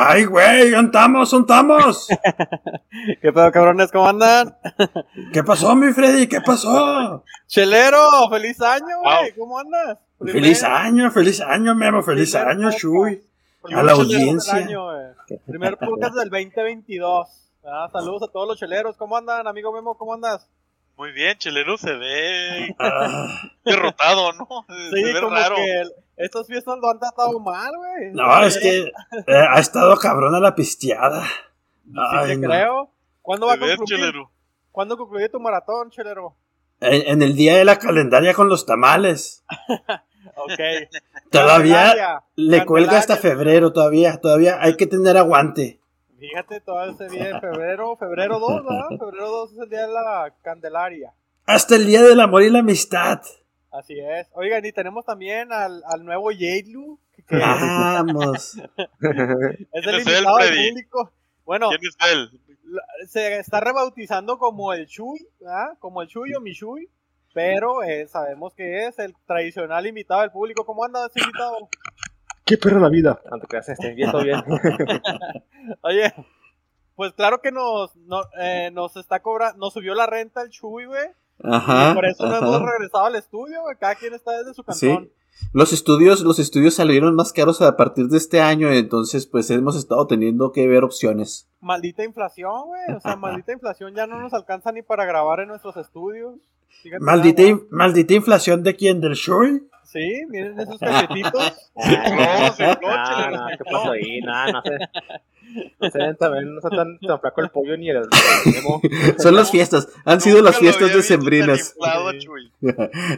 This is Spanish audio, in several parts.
¡Ay, güey! ¡Antamos, estamos! ¿Qué pedo, cabrones? ¿Cómo andan? ¿Qué pasó, mi Freddy? ¿Qué pasó? Chelero, feliz año, güey. ¿Cómo andas? Feliz año, feliz año, Memo. Feliz año, Chuy. A la audiencia. Primer podcast del 2022. Ah, saludos a todos los cheleros. ¿Cómo andan, amigo Memo? ¿Cómo andas? Muy bien, Chelero se ve ah. derrotado, ¿no? Sí, como que estos fiestas lo han tratado mal, güey. No, es que eh, ha estado cabrona la pisteada. Ay, sí, te creo. ¿Cuándo va a concluir? ¿Cuándo concluye tu maratón, Chelero? En, el día de la calendaria con los tamales. ok. Todavía le cuelga hasta febrero, todavía, todavía hay que tener aguante. Fíjate, todo ese día de febrero, febrero 2, ¿verdad? Febrero 2 es el día de la Candelaria. Hasta el día del amor y la amistad. Así es. Oigan, y tenemos también al, al nuevo Yeilu. Vamos. es el invitado del público. Bueno, ¿quién es él? Se está rebautizando como el Chuy, ¿ah? como el Chuy o mi Chuy, pero eh, sabemos que es el tradicional invitado del público. ¿Cómo anda ese invitado? ¿Qué perro la vida? Antes que esté bien, todo bien. Oye, pues claro que nos, eh, nos está cobrando, nos subió la renta el Chuy, güey. Ajá. Y por eso no hemos regresado al estudio, güey. Cada quien está desde su cantón. Sí. Los estudios, los estudios salieron más caros a partir de este año, entonces pues hemos estado teniendo que ver opciones. Maldita inflación, güey. O sea, maldita inflación ya no nos alcanza ni para grabar en nuestros estudios. maldita, maldita inflación de quién, del Shui. Sí, miren esos cachetitos. no, no, no, ¿qué pasó ahí? Nada, no sé. No sé, también no está tan, tan flaco el pollo ni el, Son las fiestas, han sido las fiestas decembrinas.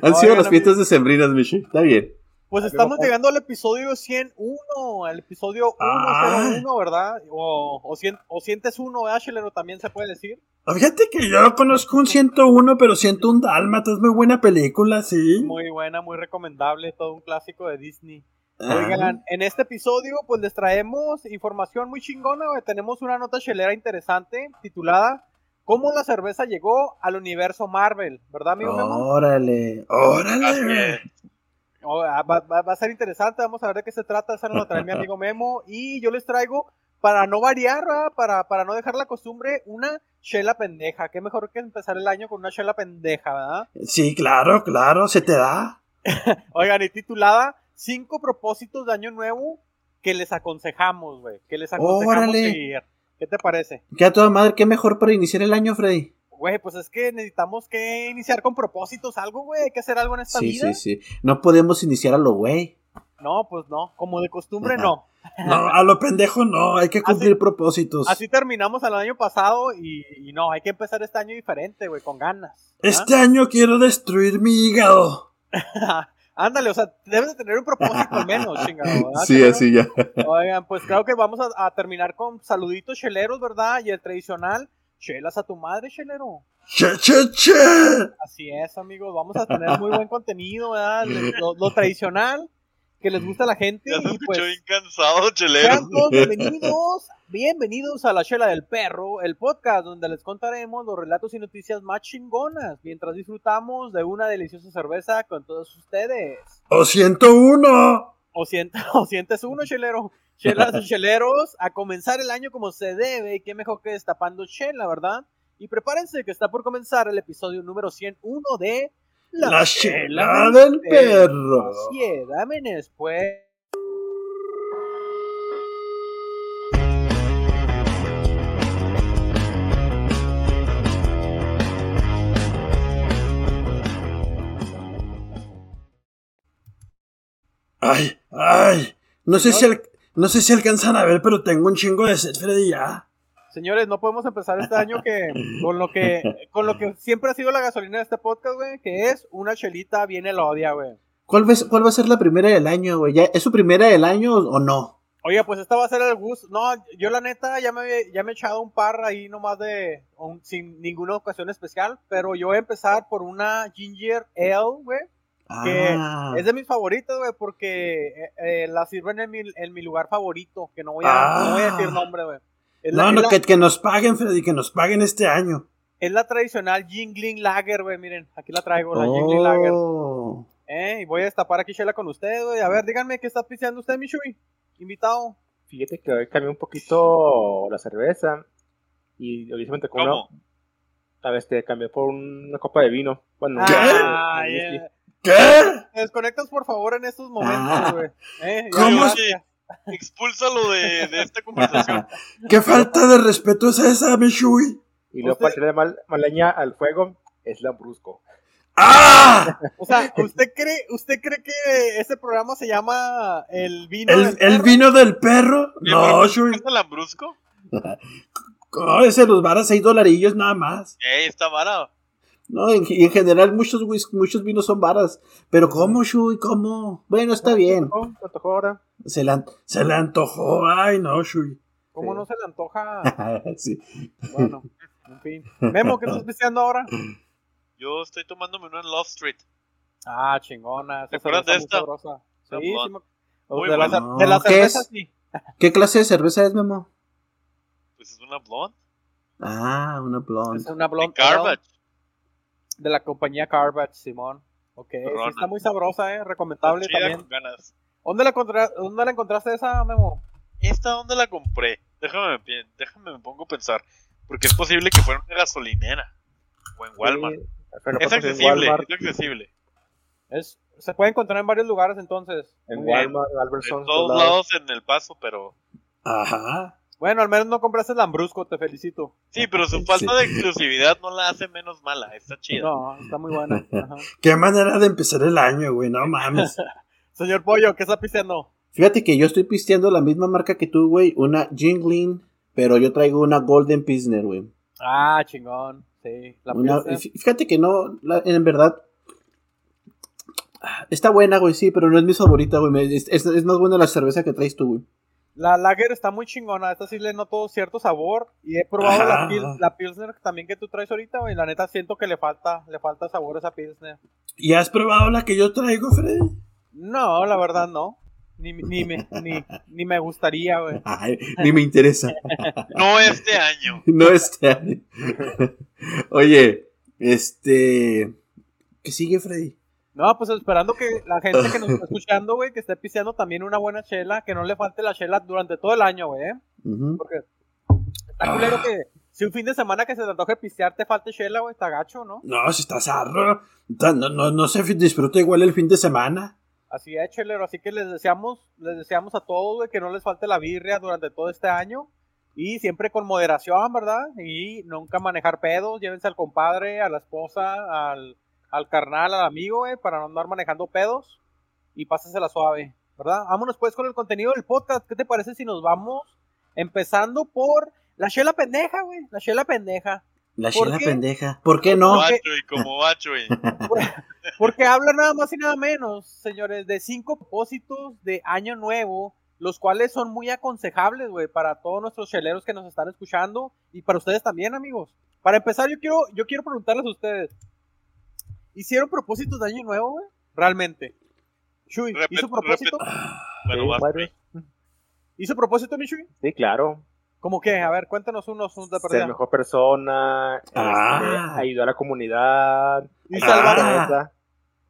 han sido las fiestas decembrinas, Michi. Está bien. Pues estamos llegando al episodio 101, al episodio 101, ah. ¿verdad? O, o, o sientes uno, ¿verdad, También se puede decir. Fíjate que yo conozco un 101, pero siento un Dálmata, es muy buena película, sí. Muy buena, muy recomendable, todo un clásico de Disney. Oigan, en este episodio pues les traemos información muy chingona, tenemos una nota chelera interesante titulada ¿Cómo la cerveza llegó al universo Marvel? ¿Verdad, amigo Órale, órale. Oh, ah, va, a ser interesante, vamos a ver de qué se trata, esa nos la trae mi amigo Memo y yo les traigo, para no variar, para, para no dejar la costumbre, una chela pendeja. Qué mejor que empezar el año con una chela pendeja, ¿verdad? Sí, claro, claro, se te da. Oigan, y titulada Cinco propósitos de año nuevo que les aconsejamos, güey, que les aconsejamos seguir. ¿Qué te parece? ¿Qué a toda madre, qué mejor para iniciar el año, Freddy? Güey, pues es que necesitamos que iniciar con propósitos, algo, güey. Hay que hacer algo en esta vida. Sí, sí, sí. No podemos iniciar a lo güey. No, pues no. Como de costumbre, no. No, a lo pendejo no. Hay que cumplir propósitos. Así terminamos el año pasado y, no, hay que empezar este año diferente, güey, con ganas. Este año quiero destruir mi hígado. Ándale, o sea, debes de tener un propósito al menos, chingado. Sí, así ya. Oigan, pues creo que vamos a, a terminar con saluditos cheleros, ¿verdad? Y el tradicional chelas a tu madre, chelero. Che, che, che. Así es, amigos. Vamos a tener muy buen contenido, ¿verdad? Lo, tradicional que les gusta a la gente. Ya se y pues, bien cansado, chelero. bienvenidos, bienvenidos a La Chela del Perro, el podcast donde les contaremos los relatos y noticias más chingonas mientras disfrutamos de una deliciosa cerveza con todos ustedes. ¡O siento uno! O, siento, o sientes uno, chelero. Chelas y cheleros, a comenzar el año como se debe, y qué mejor que destapando chela, ¿verdad? Y prepárense que está por comenzar el episodio número 101 de La, chela, del perro. Así es, dame después. Ay, ay, no sé si el, no sé si alcanzan a ver, pero tengo un chingo de sed, Freddy, ya. Señores, no podemos empezar este año que con lo que con lo que siempre ha sido la gasolina de este podcast, güey, que es una chelita bien odia, güey. ¿Cuál, ¿Cuál va a ser la primera del año, güey? ¿Es su primera del año o no? Oye, pues esta va a ser el gusto. No, yo la neta ya me, ya me he echado un par ahí nomás de. sin ninguna ocasión especial. Pero yo voy a empezar por una Ginger Ale, güey. Que ah. es de mis favoritos, güey, porque eh, eh, la sirven en mi, en mi, lugar favorito, que no voy a, no voy a decir ah. nombre, güey. No, no, que, que, nos paguen, Freddy, que nos paguen este año. Es la tradicional Jingling Lager, güey, miren, aquí la traigo, la Jingling Lager. Eh, y voy a destapar aquí Shela con ustedes, güey. A ver, díganme qué está piseando usted, Michui, invitado. Fíjate que hoy cambié un poquito la cerveza y hoy se me tocó. A ver, este, cambié por una copa de vino. Bueno, Ah, yeah. ¿Qué? Te desconectas por favor en estos momentos, Ah. güey. Eh, ¿Cómo ya. expúlsalo de, de esta conversación. ¿Qué falta de respeto es esa, Mishui? Y luego para echarle mal, al fuego es lambrusco. ¡Ah! O sea, ¿usted cree, ¿usted cree que ese programa se llama El vino ¿El, del el perro? vino del perro? No, Shui. ¿Es el lambrusco? No, ese los varas seis dolarillos nada más. Ey, está vara. No, en, y en general muchos whis- muchos vinos son varas. Pero ¿cómo, Shui? ¿Cómo? Bueno, está bien. Oh, ¿te antojó ahora? Se le, an- se le antojó. Ay, no, Shui. ¿Cómo Sí. no se le antoja? sí. Bueno, en fin. Memo, ¿qué estás pisteando ahora? Yo estoy tomándome una en Love Street. Ah, chingona. ¿Te acuerdas de esta? Sí, sí. Muy de, buena. de la ¿qué cerveza, es? sí. ¿Qué clase de cerveza es, Memo? Pues es una blonde. Ah, una Es blonde. una De blonde ale Garbage. De la compañía Carbatch, Simón. Ok, sí está muy sabrosa, eh, recomendable Chida también. con ganas. ¿Dónde la, encontra- ¿Dónde la encontraste esa, Memo? ¿Esta dónde la compré? Déjame, déjame me pongo a pensar. Porque es posible que fuera una gasolinera. O en Walmart. Sí, pero es en accesible, Walmart, es accesible. Es, se puede encontrar en varios lugares entonces. en. Walmart, En Albertsons, todos todos lados en El Paso, pero... Ajá. Bueno, al menos no compraste el Lambrusco, te felicito. Sí, pero su Sí. falta de exclusividad no la hace menos mala. Está chida. No, está muy buena. Ajá. Qué manera de empezar el año, güey. No mames. Señor Pollo, ¿qué está pisteando? Fíjate que yo estoy pisteando la misma marca que tú, güey. Una Jingling. Pero yo traigo una Golden Pilsner, güey. Ah, chingón. Sí, la Una- Fíjate que no, la- en verdad. Está buena, güey, sí, pero no es mi favorita, güey. es- es más buena la cerveza que traes tú, güey. La Lager está muy chingona. Esta sí le noto cierto sabor. Y he probado la. Pil- la Pilsner también que tú traes ahorita, güey. La neta siento que le falta, le falta sabor a esa Pilsner. ¿Y has probado la que yo traigo, Freddy? No, la verdad no. Ni, ni, me, ni, ni me gustaría, güey. Ay, ni me interesa. No este año. No este año. Oye, este. ¿Qué sigue, Freddy? No, pues esperando que la gente que nos está escuchando, güey, que esté pisteando también una buena chela, que no le falte la chela durante todo el año, güey. ¿eh? Porque está culero que si un fin de semana que se te antoje pistear te falte chela, güey, está gacho, ¿no? No, si está zarro. No, no, no se disfruta igual el fin de semana. Así es, chelero. Así que les deseamos, les deseamos a todos, güey, que no les falte la birria durante todo este año. Y siempre con moderación, ¿verdad? Y nunca manejar pedos. Llévense al compadre, a la esposa, al, al carnal, al amigo, güey, para no andar manejando pedos. Y pásensela suave, ¿verdad? Vámonos pues con el contenido del podcast. ¿Qué te parece si nos vamos empezando por la chela pendeja, güey? La chela pendeja. La ¿Por chela qué? pendeja. ¿Por qué no? Y como macho y... Porque habla nada más y nada menos, señores, de cinco propósitos de año nuevo, los cuales son muy aconsejables, güey, para todos nuestros cheleros que nos están escuchando y para ustedes también, amigos. Para empezar, yo quiero, yo quiero preguntarles a ustedes, ¿hicieron propósitos de año nuevo, güey? Realmente. Shui, Repet- ¿hizo propósito? Bueno, Sí. ¿Hizo propósito, mi Shui? Sí, claro. ¿Cómo qué? A ver, cuéntanos unos, unos de Ser perdida. mejor persona, este, Ah. ayudar a la comunidad, Y salvar, la Ah.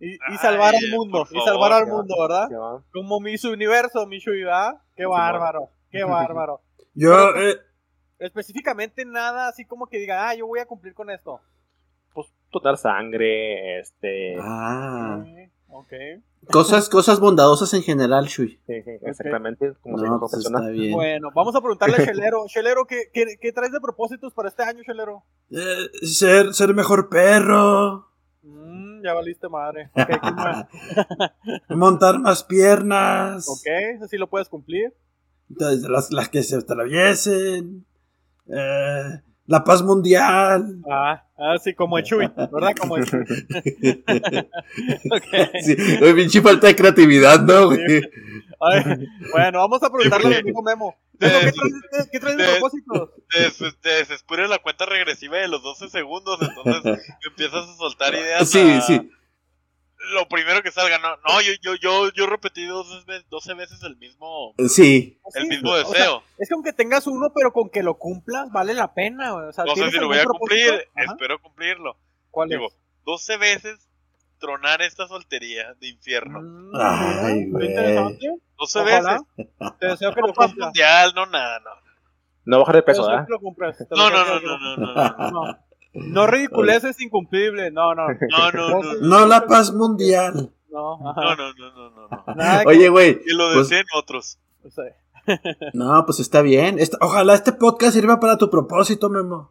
y, y salvar Ay, al mundo, y salvar al mundo, ¿verdad? Como Miss Universo, mi Shui, ¿verdad? Qué bárbaro, qué bárbaro. Yo, eh, específicamente nada así como que diga, ah, yo voy a cumplir con esto. Donar sangre, este, ah, Sí, ok. cosas, cosas bondadosas en general, Shui. sí, sí, exactamente, como No, pues persona. está bien. Bueno, vamos a preguntarle a Chelero. Chelero, ¿qué, qué, qué traes de propósitos para este año, Chelero? Eh, ser, ser mejor perro. Mm, ya valiste madre. Ok, ¿qué más? Montar más piernas. ok, así lo puedes cumplir. Entonces, Las, las que se atraviesen. Eh, la paz mundial. Ah, así como el Chuy, ¿verdad? Como el Chuy. Sí, pinche falta de creatividad, ¿no, güey? Ay, bueno, vamos a preguntarle al amigo Memo. Memo, ¿qué traes, qué traes de de- propósitos? Te, des- te desespera la cuenta regresiva de los 12 segundos, entonces empiezas a soltar ideas. Sí, a- sí. Lo primero que salga, no, no yo, yo, yo, yo repetí 12 veces, 12 veces el mismo, Sí. el Sí, mismo o sea, deseo. es que aunque tengas uno, pero con que lo cumplas, vale la pena. O sea, no sé ¿tienes si lo voy a propósito? cumplir, Ajá. espero cumplirlo. ¿Cuál Digo, es? 12 veces tronar esta soltería de infierno. Mm, Ay, güey. interesante. No se Ojalá. ve. Te deseo que No lo cumplas. mundial, no nada, no. No bajar de peso, deseo. Te No, deseo no, no, no, no, no, no. No, no ridiculeces incumplible, no, no. No, no, no, no. No la paz mundial. No, No, no, no, no, no, Oye, güey. Que lo Pues- deseen otros. o sea, No, pues está bien. Esta- ojalá este podcast sirva para tu propósito, Memo.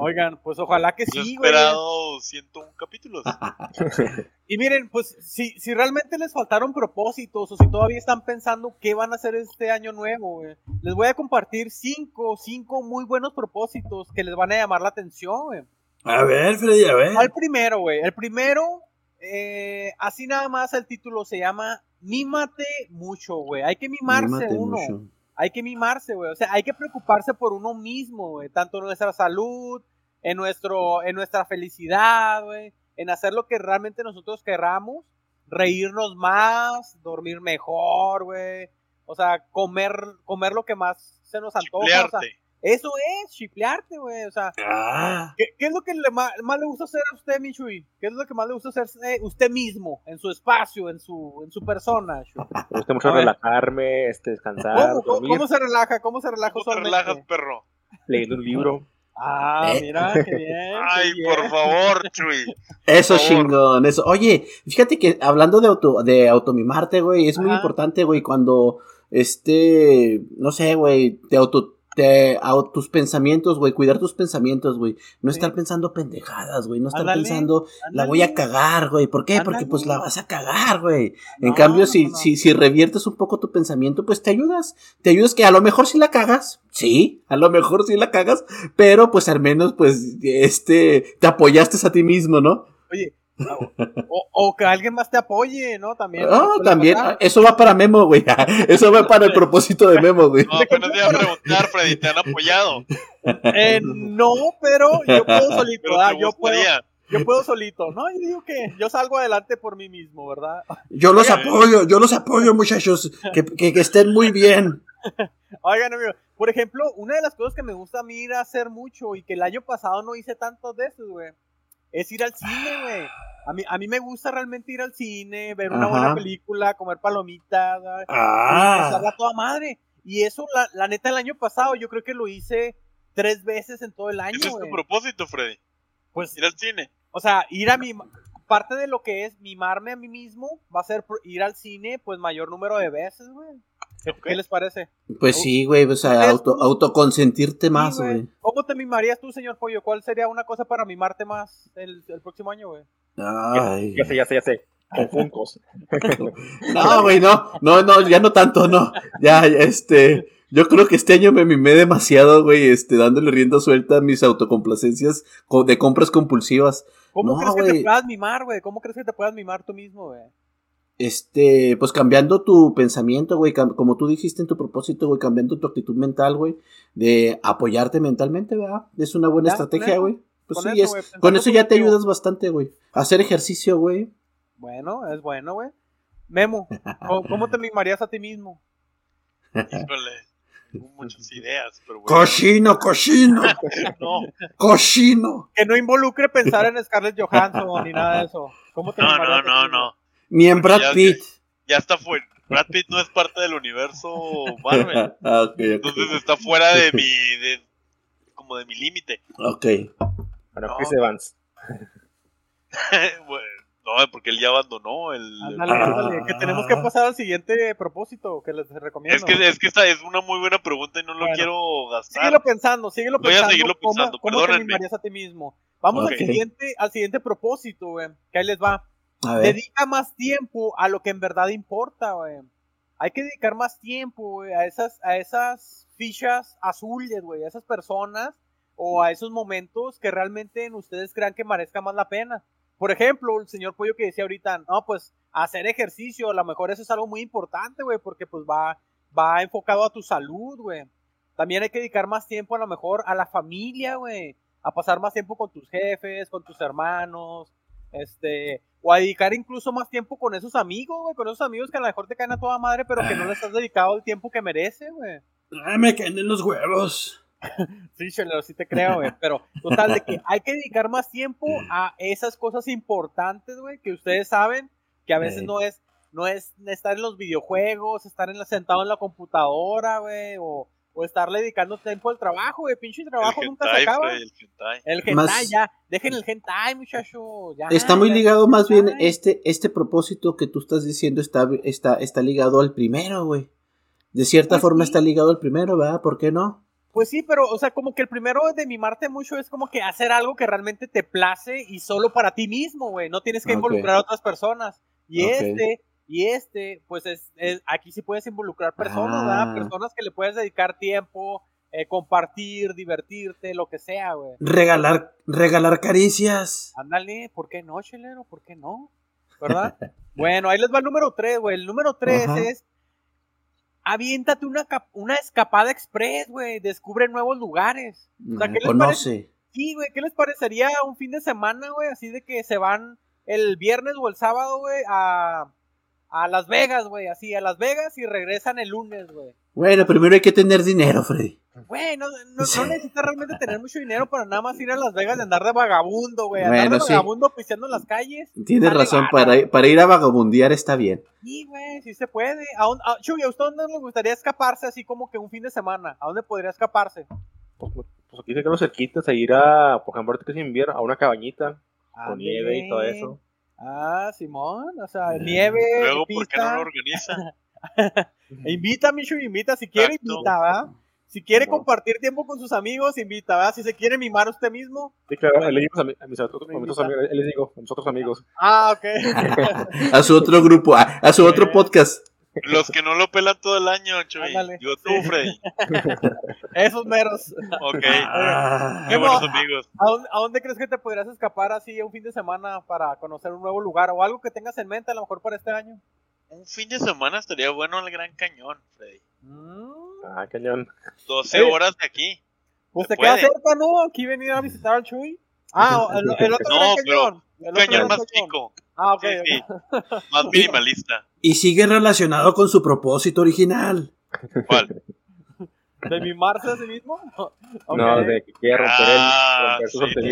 Oigan, pues ojalá que sí, güey. esperado 101 capítulos. Y miren, pues si, si realmente les faltaron propósitos o si todavía están pensando qué van a hacer este año nuevo, güey, les voy a compartir cinco, cinco muy buenos propósitos que les van a llamar la atención, güey. A ver, Freddy, a ver. Al primero, güey. El primero, eh, así nada más el título se llama Mímate mucho, güey. Hay que mimarse Mímate uno. mucho. Hay que mimarse, güey. O sea, hay que preocuparse por uno mismo, güey. Tanto en nuestra salud, en, nuestro, en nuestra felicidad, güey. En hacer lo que realmente nosotros querramos. Reírnos más, dormir mejor, güey. O sea, comer, comer lo que más se nos antoja. O sea, Chiplearte. Eso es, chiplearte, güey. O sea, Ah, ¿Qué, qué es lo que le más, le gusta hacer a usted, Michui? ¿Qué es lo que más le gusta hacer eh, usted mismo, en su espacio, en su, en su persona? Shu? Me gusta mucho A relajarme, este, descansar, ¿Cómo, cómo, dormir, cómo se relaja? ¿Cómo se relaja ¿Cómo te relajas, perro? leyendo un libro. Ah, Eh. mira, qué bien. qué Ay, bien. por favor, Chuy. eso favor. chingón, eso. Oye, fíjate que hablando de auto, de automimarte, güey, es muy importante, güey, cuando este, no sé, güey, te auto te, au- tus pensamientos, güey, cuidar tus pensamientos, güey. No Sí. estar pensando pendejadas, güey. No estar Ándale, pensando, la voy a cagar, güey. ¿Por qué? Porque pues la vas a cagar, güey. En cambio, no, si, no. si, si reviertes un poco tu pensamiento, pues te ayudas. Te ayudas que a lo mejor sí la cagas. Sí, a lo mejor sí la cagas. Pero pues al menos, pues, este, te apoyaste a ti mismo, ¿no? Oye, o, o que alguien más te apoye, ¿no? También. Ah, suele también. pasar. Eso va para Memo, güey. Eso va para el propósito de Memo, güey. No, apenas te iba a preguntar, Freddy, ¿te han apoyado? Eh, no, pero yo puedo solito, Pero ¿verdad? Yo puedo, yo puedo solito, ¿no? Yo digo que yo salgo adelante por mí mismo, ¿verdad? Yo los Oigan. apoyo, yo los apoyo, muchachos. Que, que, que estén muy bien. Oigan, amigo, por ejemplo, una de las cosas que me gusta a mí ir a hacer mucho y que el año pasado no hice tantas veces, güey, es ir al cine, güey. A mí, a mí me gusta realmente ir al cine, ver una Ajá. buena película, comer palomitas, Ah. pasarla toda madre. Y eso, la, la neta, el año pasado yo creo que lo hice tres veces en todo el año, Ese es tu güey. propósito, Freddy. Pues, Ir al cine. o sea, ir a mi... Parte de lo que es mimarme a mí mismo va a ser ir al cine, pues, mayor número de veces, güey. ¿Qué, les parece? Pues sí, güey. O sea, auto, autoconsentirte más, Sí, güey. ¿Cómo te mimarías tú, señor Pollo? ¿Cuál sería una cosa para mimarte más el, el próximo año, güey? Ay. Ya sé, ya sé, ya sé. Con funcos. No, güey, no. No, no, ya no tanto, no. Ya, ya, este. Yo creo que este año me mimé demasiado, güey, este, dándole rienda suelta a mis autocomplacencias co- de compras compulsivas. ¿Cómo No, crees que te puedas mimar, güey? ¿Cómo crees que te puedas mimar tú mismo, güey? Este, pues cambiando tu pensamiento, güey, como tú dijiste en tu propósito, güey, cambiando tu actitud mental, güey, de apoyarte mentalmente, ¿verdad? Es una buena Ya, estrategia, güey. Pues con sí, eso, es- con eso ya te ayudas bastante, güey. Hacer ejercicio, güey. Bueno, es bueno, güey. Memo, ¿cómo, te mimarías a ti mismo? Híjole. Tengo muchas ideas, pero bueno. Cochino, cochino, No, cochino. Que no involucre pensar en Scarlett Johansson ni nada de eso. ¿Cómo te no, no, no, no. Ni en Brad Ya, Pitt. Ya está fuera. Brad Pitt no es parte del universo Marvel. Ah. Entonces está fuera de mi. De, como de mi límite. Ok. Bueno, No. Chris Evans. Bueno, no, porque él ya abandonó el. Ándale, Ah. ándale, que tenemos que pasar al siguiente propósito que les recomiendo. Es que, es que esta es una muy buena pregunta y no lo Bueno. quiero gastar. Síguelo pensando, síguelo Voy a pensando. seguirlo ¿Cómo- pensando, ¿Cómo, te perdónenme. a ti mismo? Vamos al siguiente, al siguiente propósito, güey. Que ahí les va. Dedica más tiempo a lo que en verdad importa, güey. Hay que dedicar más tiempo, a esas, a esas fichas azules, güey, a esas personas o a esos momentos que realmente en ustedes crean que merezca más la pena. Por ejemplo, el señor Pollo que decía ahorita, no, pues hacer ejercicio, a lo mejor eso es algo muy importante, güey, porque pues va, va enfocado a tu salud, güey. También hay que dedicar más tiempo a lo mejor a la familia, güey, a pasar más tiempo con tus jefes, con tus hermanos, este, o a dedicar incluso más tiempo con esos amigos, güey, con esos amigos que a lo mejor te caen a toda madre, pero que no les has dedicado el tiempo que merece, güey. Ay, me caen en los huevos. sí, chelero, sí te creo, güey. Pero total, de que hay que dedicar más tiempo a esas cosas importantes, güey, que ustedes saben que a veces no es no es estar en los videojuegos, estar en la, sentado en la computadora, güey, o, o estarle dedicando tiempo al trabajo, güey. Pinche trabajo el nunca se acaba. El hentai. El hentai, Más- ya. Dejen el hentai, muchacho. Ya, Está muy ligado más bien este, este propósito que tú estás diciendo está, está, está ligado al primero, güey. De cierta Pues forma sí. está ligado al primero, ¿verdad? ¿Por qué no? Pues sí, pero, o sea, como que el primero de mimarte mucho es como que hacer algo que realmente te place y solo para ti mismo, güey. No tienes que Ok. involucrar a otras personas. Y este, y este, pues es, es- aquí sí puedes involucrar personas, Ah. Personas que le puedes dedicar tiempo, eh, compartir, divertirte, lo que sea, güey. Regalar, regalar caricias. Ándale, ¿por qué no, chelero? ¿Por qué no? ¿Verdad? bueno, ahí les va el número 3, güey. El número 3 Ajá. es aviéntate una, una escapada express, güey. Descubre nuevos lugares. O sea, ¿qué les Conoce. Sí, güey, ¿qué les parecería un fin de semana, güey? Así de que se van el viernes o el sábado, güey, a, a Las Vegas, güey. Así, a Las Vegas y regresan el lunes, güey. Bueno, primero hay que tener dinero, Freddy. Güey, no, no, Sí. no necesitas realmente tener mucho dinero para nada más ir a Las Vegas y andar de vagabundo, güey. Andar Bueno, de sí. vagabundo pisteando en las calles. Tienes razón, para, ir- para ir a vagabundear está bien. Sí, güey, sí se puede. ¿A dónde- a- Chuy, ¿a usted dónde le gustaría escaparse así como que un fin de semana? ¿A dónde podría escaparse? Pues, pues aquí se quedan cerquitas a ir a, por ejemplo, ahorita que es invierno, a una cabañita con nieve y todo eso. Ah, Simón, o sea, nieve, Luego, ¿por qué no pista. lo organiza? Invita, Michu, invita. Si quiere, Exacto. invita, ¿verdad? Si quiere compartir tiempo con sus amigos, invita, ¿verdad? Si se quiere mimar usted mismo. Sí, claro, le digo a, mi- a mis otros, a mis amigos, les digo, a mis otros amigos. Ah, ok. A su otro grupo, a, a su otro podcast. Los que no lo pelan todo el año, Chuy. Ándale. Digo tú. Freddy. Esos meros. Ok. Ah. Qué buenos amigos. ¿A dónde, a dónde crees que te podrías escapar así un fin de semana para conocer un nuevo lugar o algo que tengas en mente a lo mejor para este año? Un fin de semana estaría bueno el Gran Cañón, Freddy. Mm, Ah, cañón. 12 Eh. horas de aquí. Pues Se te queda cerca, ¿no? Aquí venir a visitar al Chuy. Ah, el, el otro No, gran pero cañón. El otro cañón gran más cañón. chico. Ah, ok. Sí, sí. Más minimalista. Y sigue relacionado con su propósito original. ¿Cuál? ¿De mimarse a sí mismo? No, de que quiere romper, Ah, el, romper sí.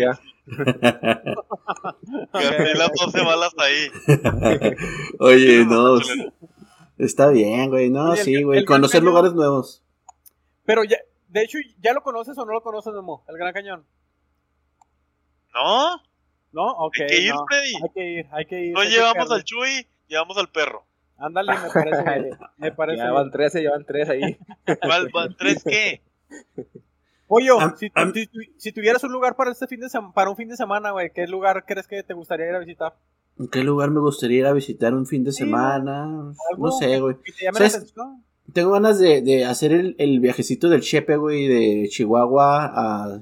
Gasté las 12 balas ahí. Oye, no. Está bien, güey. No, Oye, sí, güey. Conocer Cañón- lugares nuevos. Pero ya, de hecho, ¿ya lo conoces o no lo conoces, Memo? El Gran Cañón. ¿No? ¿No? Ok. Hay que ir, no. Freddy. Hay que ir, hay que ir. No que llevamos al Chuy, llevamos al perro. Ándale, me parece. Me parece Ya van 13, ya van 3 ahí. ¿Cuál van? ¿Tres qué? Pollo, si, tuvieras un lugar para este fin de para un fin de semana, güey, ¿qué lugar crees que te gustaría ir a visitar? ¿En qué lugar me gustaría ir a visitar un fin de Sí, semana? No sé, güey. Tengo ganas de, de hacer el, el viajecito del Chepe, güey, de Chihuahua a,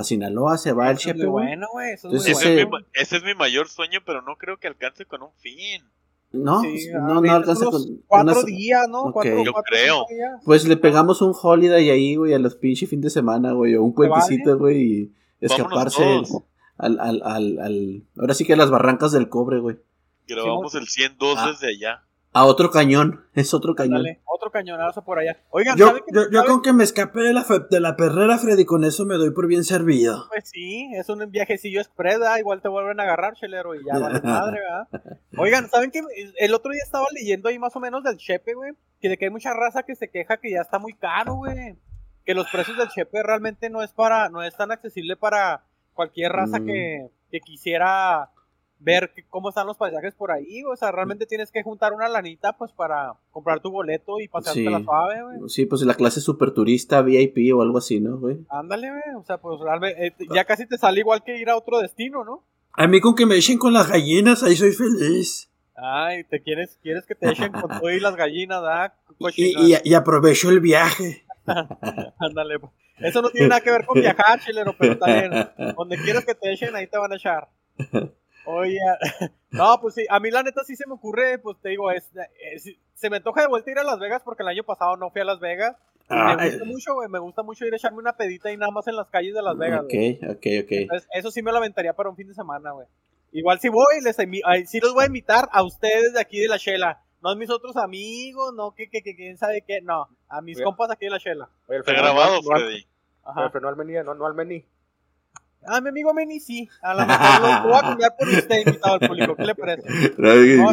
a Sinaloa. Se va el Chepe, bueno, güey. Eso Entonces, Ese, ese- es mi, ma- ese es mi mayor sueño, pero no creo que alcance con un fin. No, Sí, no, no alcanza con. Cuatro unas- días, ¿no? Ok. Cuatro, Yo cuatro, creo. días. Pues le pegamos un holiday ahí, güey, a los pinches fin de semana, güey, o un vale? puentecito, güey, y escaparse al, al, al, al- Ahora sí que a las barrancas del cobre, güey. Grabamos el 102 Ah. desde allá. A otro cañón, es otro cañón. Dale, otro cañonazo por allá. Oigan, Yo, ¿saben qué- yo, yo saben? con que me escape de la, fe- de la perrera, Freddy, con eso me doy por bien servido. Pues sí, es un viajecillo express, ¿verdad? Igual te vuelven a agarrar, chelero, y ya vale madre, ¿verdad? Oigan, ¿saben qué? El otro día estaba leyendo ahí más o menos del Chepe, güey, que de que hay mucha raza que se queja que ya está muy caro, güey. Que los precios del Chepe realmente no es para, no es tan accesible para cualquier raza Mm. que, que quisiera ver que- cómo están los paisajes por ahí, o sea, realmente tienes que juntar una lanita, pues, para comprar tu boleto y pasarte Sí. la suave, güey. Sí, pues la clase super turista, VIP o algo así, ¿no, güey? Ándale, güey, o sea, pues realmente, eh, ya casi te sale igual que ir a otro destino, ¿no? A mí con que me echen con las gallinas, ahí soy feliz. Ay, te quieres, quieres que te echen con todo y las gallinas, ¿verdad? Y- y aprovecho el viaje. Ándale, pues. Eso no tiene nada que ver con viajar, chilero, pero también, donde quieras que te echen, ahí te van a echar. Oye, no, pues sí, a mí la neta sí se me ocurre, pues te digo, es, es- se me antoja de vuelta ir a Las Vegas porque el año pasado no fui a Las Vegas. Y Ah, me gusta mucho, güey, me gusta mucho ir a echarme una pedita y nada más en las calles de Las Vegas, ok, ok, ok. Entonces, eso sí me lo aventaría para un fin de semana, güey. Igual si voy, les sí los voy a invitar a ustedes de aquí de la Shela. No a mis otros amigos, no que, que, que quién sabe qué, no. A mis Oiga. compas aquí de la Shela. Oye, Está grabado, no, no, Freddy. Ajá. Pero no al no, no al. Ah, mi amigo Meni sí. A lo mejor lo voy a cambiar por usted invitado al público. ¿Qué le parece?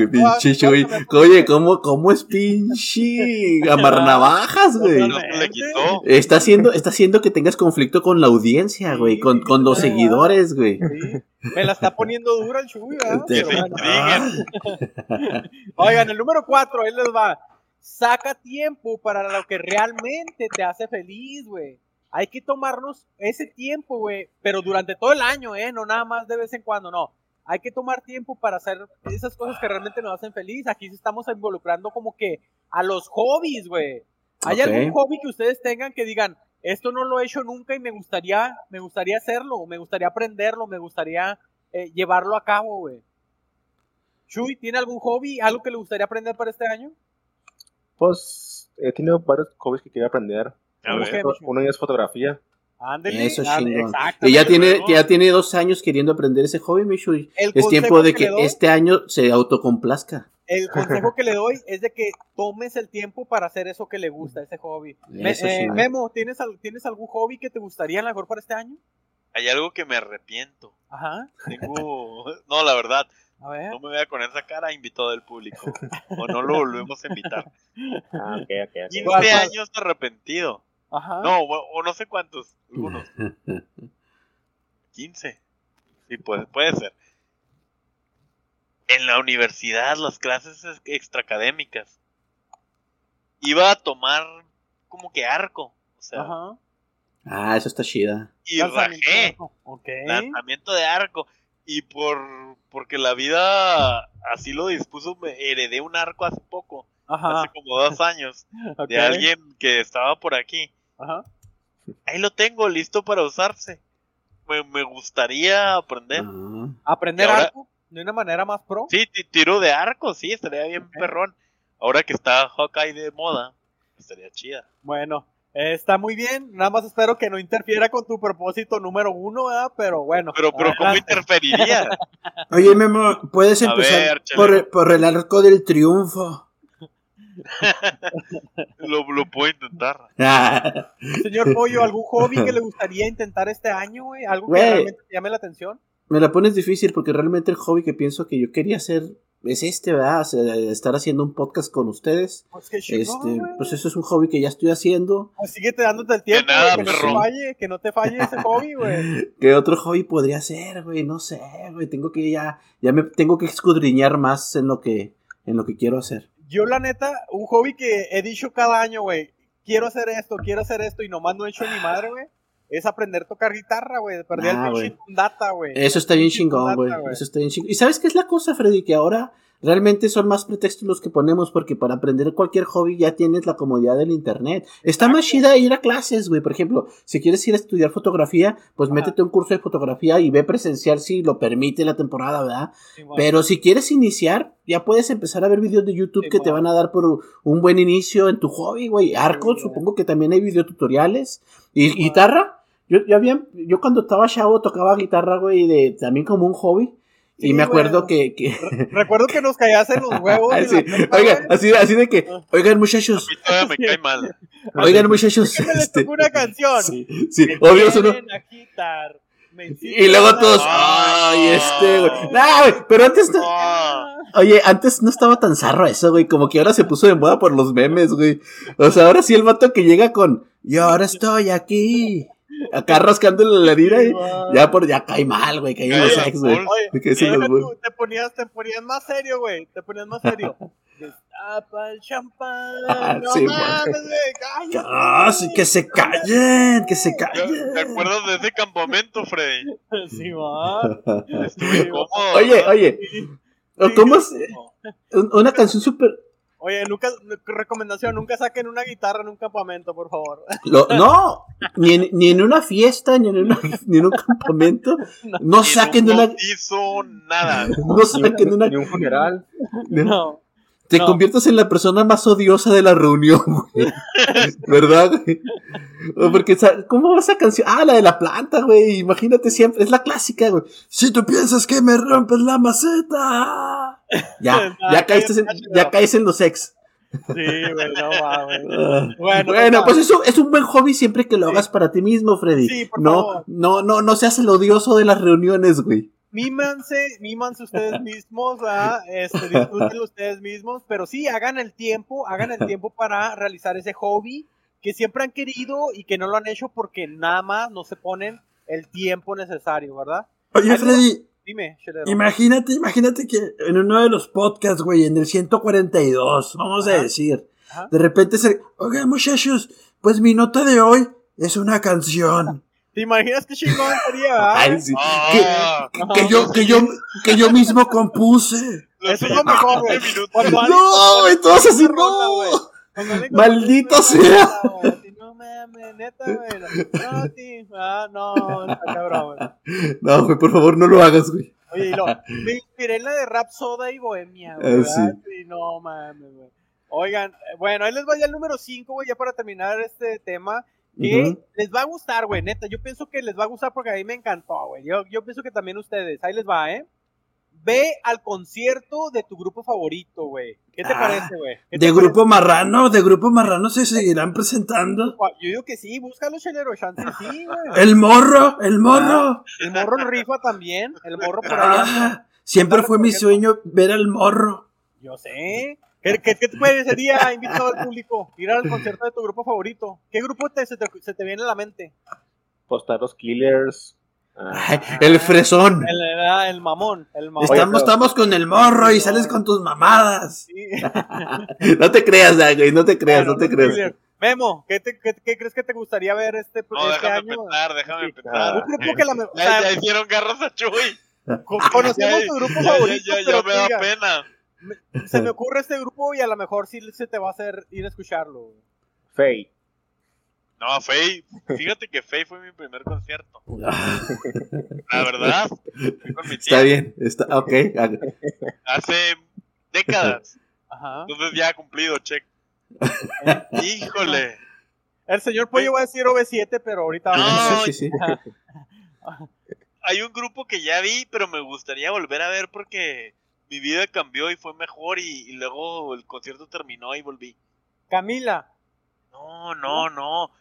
pinche güey. Oye, ¿cómo, ¿cómo es pinche amarnavajas, güey? No se le quitó. Está haciendo, está haciendo que tengas conflicto con la audiencia, güey. Con, con los seguidores, güey. Sí. Me la está poniendo dura el Chuy, ¿verdad? Pero bueno. Oigan, el número cuatro, ahí les va. Saca tiempo para lo que realmente te hace feliz, güey. Hay que tomarnos ese tiempo, güey, pero durante todo el año, ¿eh? No nada más de vez en cuando, no. Hay que tomar tiempo para hacer esas cosas que realmente nos hacen feliz. Aquí estamos involucrando como que a los hobbies, güey. ¿Hay algún hobby que ustedes tengan que digan, esto no lo he hecho nunca y me gustaría, me gustaría hacerlo, me gustaría aprenderlo, me gustaría eh, llevarlo a cabo, güey? Chuy, ¿tiene algún hobby, algo que le gustaría aprender para este año? Pues he tenido varios hobbies que quería aprender. A Uno, es- uno es fotografía. Ándele, Eso exacto. Y ya tiene, ya tiene dos años queriendo aprender ese hobby, Michu. Es tiempo de que que le doy- este año se autocomplazca. El consejo que le doy es de que tomes el tiempo para hacer eso que le gusta, ese hobby. Me- eh. Memo, ¿tienes, ¿tienes algún hobby que te gustaría a lo mejor para este año? Hay algo que me arrepiento. Ajá, Tengo. No, la verdad. a ver. No me vea con esa cara invitado del público. O no lo volvemos a invitar. Ah, ok, ok, ok. 15 ¿Cuál, cuál? años arrepentido. Ajá. No, o, o no sé cuántos. Algunos. 15. Sí, puede, puede ser. En la universidad, las clases ex- extraacadémicas. Iba a tomar como que arco. O sea, Ajá. Ah, eso está chida. y Lanzamiento. rajé. Ok. Lanzamiento de arco. Y por porque la vida así lo dispuso, me heredé un arco hace poco. Ajá. Hace como dos años. De alguien que estaba por aquí. Ajá. Ahí lo tengo, listo para usarse. Me, me gustaría aprender. Ah. Aprender ahora- algo de una manera más pro. Sí, ti- tiro de arco, sí, estaría bien perrón. Ahora que está Hawkeye de moda, estaría chida. Bueno, eh, está muy bien. Nada más espero que no interfiera con tu propósito número uno, ¿verdad? Pero bueno. Pero, pero ¿cómo interferiría? Oye, Memo, puedes empezar ver, por, chelero. por el arco del triunfo. lo, lo puedo intentar. Señor Pollo, ¿algún hobby que le gustaría intentar este año, güey? ¿Algo que realmente te llame la atención? Me la pones difícil porque realmente el hobby que pienso que yo quería hacer es este, ¿verdad? O sea, estar haciendo un podcast con ustedes. Pues chingón, Este, pues eso es un hobby que ya estoy haciendo. Pues síguete dándote el tiempo, nada, que no te falle, que no te falle ese hobby, güey. ¿Qué otro hobby podría ser, güey? No sé, güey. Tengo que ya, ya me tengo que escudriñar más en lo que, en lo que quiero hacer. Yo, la neta, un hobby que he dicho cada año, güey, quiero hacer esto, quiero hacer esto, y nomás no he hecho ni madre, güey, es aprender a tocar guitarra, güey. Perdí Ah, el pinche data, güey. Eso está bien chingón, güey. Eso está bien chingón. ¿Y sabes qué es la cosa, Freddy? Que ahora realmente son más pretextos los que ponemos porque para aprender cualquier hobby ya tienes la comodidad del internet. Está más chida ir a clases, güey. Por ejemplo, si quieres ir a estudiar fotografía, pues Ajá. métete a un curso de fotografía y ve presencial si lo permite la temporada, ¿verdad? Sí, bueno. Pero si quieres iniciar, ya puedes empezar a ver videos de YouTube Sí, que te van a dar por un buen inicio en tu hobby, güey. Arco, Sí, supongo que también hay videotutoriales. ¿Y guitarra? Yo, yo, había, yo cuando estaba chavo tocaba guitarra, güey, de, también como un hobby. Y me acuerdo que... que Recuerdo que nos caías en los huevos. Ah, sí. así, así de que, oigan muchachos, A mí todavía me cae mal. oigan muchachos, Que me les este, tocó una canción. sí, sí, Me obvio eso no, quieren agitar, me y luego todos, ay, este, güey, nah, güey, pero antes no, Ah, Oye, antes no estaba tan zarro eso, güey. Como que ahora se puso de moda por los memes, güey. O sea, ahora sí el vato que llega con. Yo ahora estoy aquí. Acá rascándole la herida y. Ya por ya cae mal, güey. Cae en los Cae ex, güey. te ponías, te ponías más serio, güey. Te ponías más serio. Destapa el champán. Ah, no sí, mames, güey. cállate. Ah, sí, que se callen, que se ¿Te callen. te acuerdas de ese campamento, Freddy? Sí, va. Estuve incómodo. Oye, ¿verdad? oye. ¿o ¿Cómo es? Un- Una canción súper. Oye, nunca, recomendación, nunca saquen una guitarra en un campamento, por favor. lo- No, ni en, ni en una fiesta, ni en, una- ni en un campamento. No Ni saquen no de una. hizo nada. No saquen de una. Ni un funeral. No. Te No. conviertes en la persona más odiosa de la reunión, güey. ¿Verdad, güey? Porque, ¿cómo va esa canción? Ah, la de la planta, güey. Imagínate siempre. Es la clásica, güey. Si tú piensas que me rompes la maceta. Ya, ya caíste en, ya caes en los ex. Sí, güey, no va, güey. Bueno, Bueno, total. pues eso es un buen hobby siempre que lo Sí. hagas para ti mismo, Freddy. Sí, por no, favor. no, no, no seas el odioso de las reuniones, güey. Mímanse, mímanse ustedes mismos, ¿verdad? Este, disfrútenlo ustedes mismos, pero sí, hagan el tiempo, hagan el tiempo para realizar ese hobby que siempre han querido y que no lo han hecho porque nada más no se ponen el tiempo necesario, ¿verdad? Oye. Freddy, Dime, imagínate, imagínate que en uno de los podcasts, güey, en el 142, vamos a decir, Ajá. de repente se... Oigan, muchachos, pues mi nota de hoy es una canción. ¿Te imaginas qué chingón sería? Ay, sí. Ah, Que, que yo, que, yo, que yo mismo compuse. Eso es lo mejor, güey. 20 minutos. Cuando alguien- No, güey, todos así, no. Maldito sea. No mames, neta, güey. No, sí. Ah, no, está cabrón, güey. No, güey, por favor, no lo hagas, güey. Oye, y lo, me inspiré en la de Rap Soda y Bohemia, güey. Ah, ¿verdad? Sí, no mames, güey. Oigan, eh, bueno, ahí les va ya el número 5, güey, ya para terminar este tema. Que les va a gustar, güey, neta. Yo pienso que les va a gustar porque a mí me encantó, güey. Yo, yo pienso que también ustedes. Ahí les va, ¿eh? Ve al concierto de tu grupo favorito, güey. ¿Qué te Ah, parece, güey? ¿Qué te De grupo marrano, de grupo marrano se seguirán presentando. parece? Yo digo que sí, búscalo, chelero. Chance sí, güey. El morro, el morro. El morro rifa también. El morro por. Ah, siempre fue mi sueño ver al morro. Yo sé. ¿Qué, qué, qué te parecería, invitado al público, ir al concierto de tu grupo favorito? ¿Qué grupo te, se, te, se te viene a la mente? Postar los killers. ah, Ay, el fresón. El, ah, el mamón, el mamón. Estamos, pero- estamos con el morro y sales con tus mamadas. Sí. No te creas, ah, güey, no te creas, Bueno, no te creas. Killer. Memo, ¿qué, te- qué- qué crees que te gustaría ver este, No, este déjame año? pensar, déjame Sí, pensar. Un grupo que la Ya, ya hicieron garras a Chuy. co- conocemos Ya, tu grupo ya, ya, favorito, ya, ya pero me da diga, pena. se me ocurre este grupo y a lo mejor sí se te va a hacer ir a escucharlo. Faye. No, Faye. Fíjate que Faye fue mi primer concierto. La verdad. Fui con mi Está bien, está, ok. hace décadas. Ajá. Entonces ya ha cumplido, check. Híjole. El señor Pollo va a decir OV7, pero ahorita No, sí, sí. Hay un grupo que ya vi, pero me gustaría volver a ver porque mi vida cambió y fue mejor y, y luego el concierto terminó y volví. Camila. No, no, no.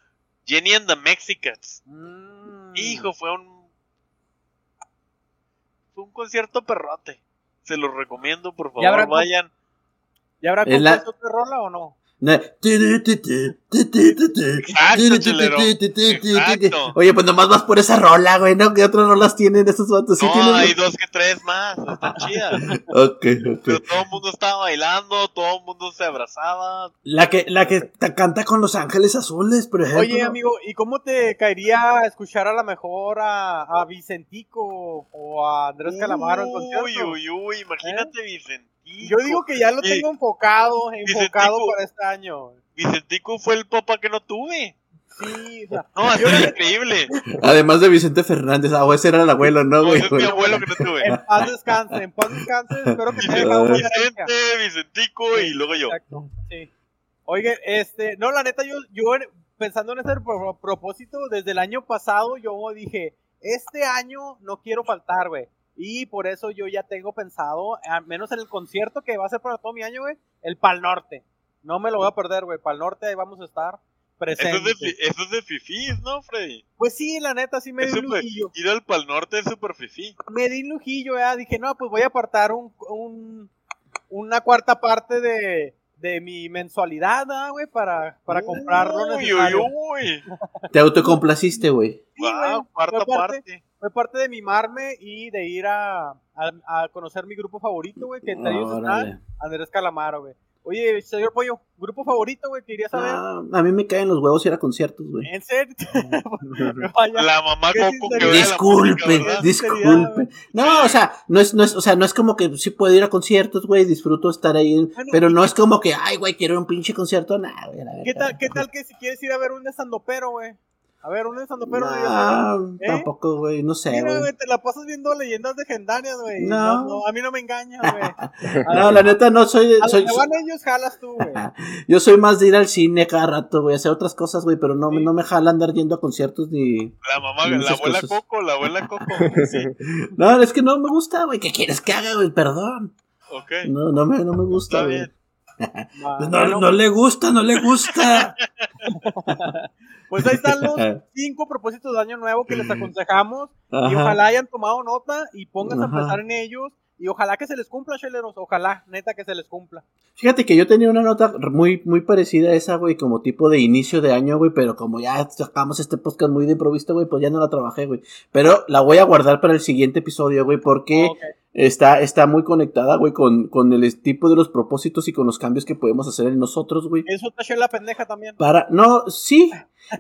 Jenny and the Mexicans. Mm. Hijo, fue un. Fue un concierto perrote. Se los recomiendo, por Ya habrá favor, vayan. ¿Y habrá Es la- compuesto otra rola o no? No, Exacto. Oye, pues nomás vas por esa rola, güey, ¿no? ¿Qué otras rolas tienen esos vatos? Sí No, tienen- hay dos que tres más. Están chidas. Ok, ok. Pero todo el mundo estaba bailando, todo el mundo se abrazaba. La que, la que te canta con los ángeles azules, por ejemplo. Oye, amigo, ¿y cómo te caería escuchar a lo mejor a, a Vicentico o a Andrés Calamaro en concierto? Uy, uy, uy, imagínate Vicentico. Yo digo que ya lo Y- tengo enfocado, enfocado Vicentico- para este año. Vicentico fue el papá que no tuve. Sí, o sea, No, está le- increíble. Además de Vicente Fernández, ah, ese era el abuelo, ¿no, güey? ese es mi abuelo que no tuve. en paz descanse, en paz descanse, espero que te haya dejado. Vicente, Vicentico y luego yo. Exacto, sí. Oye, este, no, la neta, yo, yo pensando en ese pro- propósito, desde el año pasado yo dije, este año no quiero faltar, güey. Y por eso yo ya tengo pensado, al menos en el concierto que va a ser para todo mi año, güey, el Pal Norte. No me lo voy a perder, güey. Pal Norte, ahí vamos a estar Eso es, de, presentes. eso es de fifís, ¿no, Freddy? Pues sí, la neta, sí me Es di un lujillo. Ir al Pal Norte es súper fifí. Me di un lujillo, ya. Dije, no, pues voy a apartar un, un- una cuarta parte de, de mi mensualidad, ¿ah, güey, para, para comprar Uy, uy, uy. Te autocomplaciste, güey. Sí, Wow, cuarta parte. Fue parte de mimarme y de ir a, a, a conocer mi grupo favorito, güey, que entre ellos Órale. está Andrés Calamaro, güey. Oye, señor Pollo, grupo favorito, güey, que irías a ver. Ah, a mí me caen los huevos ir a conciertos, güey. ¿En serio? La mamá Coco que ve la Disculpe, disculpe. No, o sea, no es, no es, o sea, no es como que sí puedo ir a conciertos, güey, disfruto estar ahí, Bueno, pero ¿y no es como que, ay, güey, quiero un pinche concierto, nada, güey. ¿Qué tal, ¿Qué tal que si quieres ir a ver un estandopero, güey? A ver, un estandopero. No, dirías, a ver. ¿Eh? tampoco, güey, no sé, Mira, güey. güey, te la pasas viendo leyendas legendarias, güey. No. No. a mí no me engañas, güey. No, la neta no soy, A soy, que van ellos, jalas tú, güey. yo soy más de ir al cine cada rato, güey, hacer otras cosas, güey, pero no, me- no me jala andar yendo a conciertos ni... La mamá, Y la abuela cosas. Coco, la abuela Coco. Sí, No, es que no me gusta, güey, ¿qué quieres que haga, güey? Perdón. ok. No, no me, no me gusta, güey. Pues no, no le gusta, no le gusta. Pues ahí están los cinco propósitos de año nuevo que les aconsejamos. Y ojalá hayan tomado nota y pónganse a pensar en ellos. Y ojalá que se les cumpla, cheleros. Ojalá, neta, que se les cumpla. Fíjate que yo tenía una nota muy, muy parecida a esa, güey, como tipo de inicio de año, güey, pero como ya sacamos este podcast muy de improviso, güey, pues ya no la trabajé, güey. Pero la voy a guardar para el siguiente episodio, güey, porque está, está muy conectada, güey, con, con el tipo de los propósitos y con los cambios que podemos hacer en nosotros, güey. Eso te la pendeja también. Para, no, sí,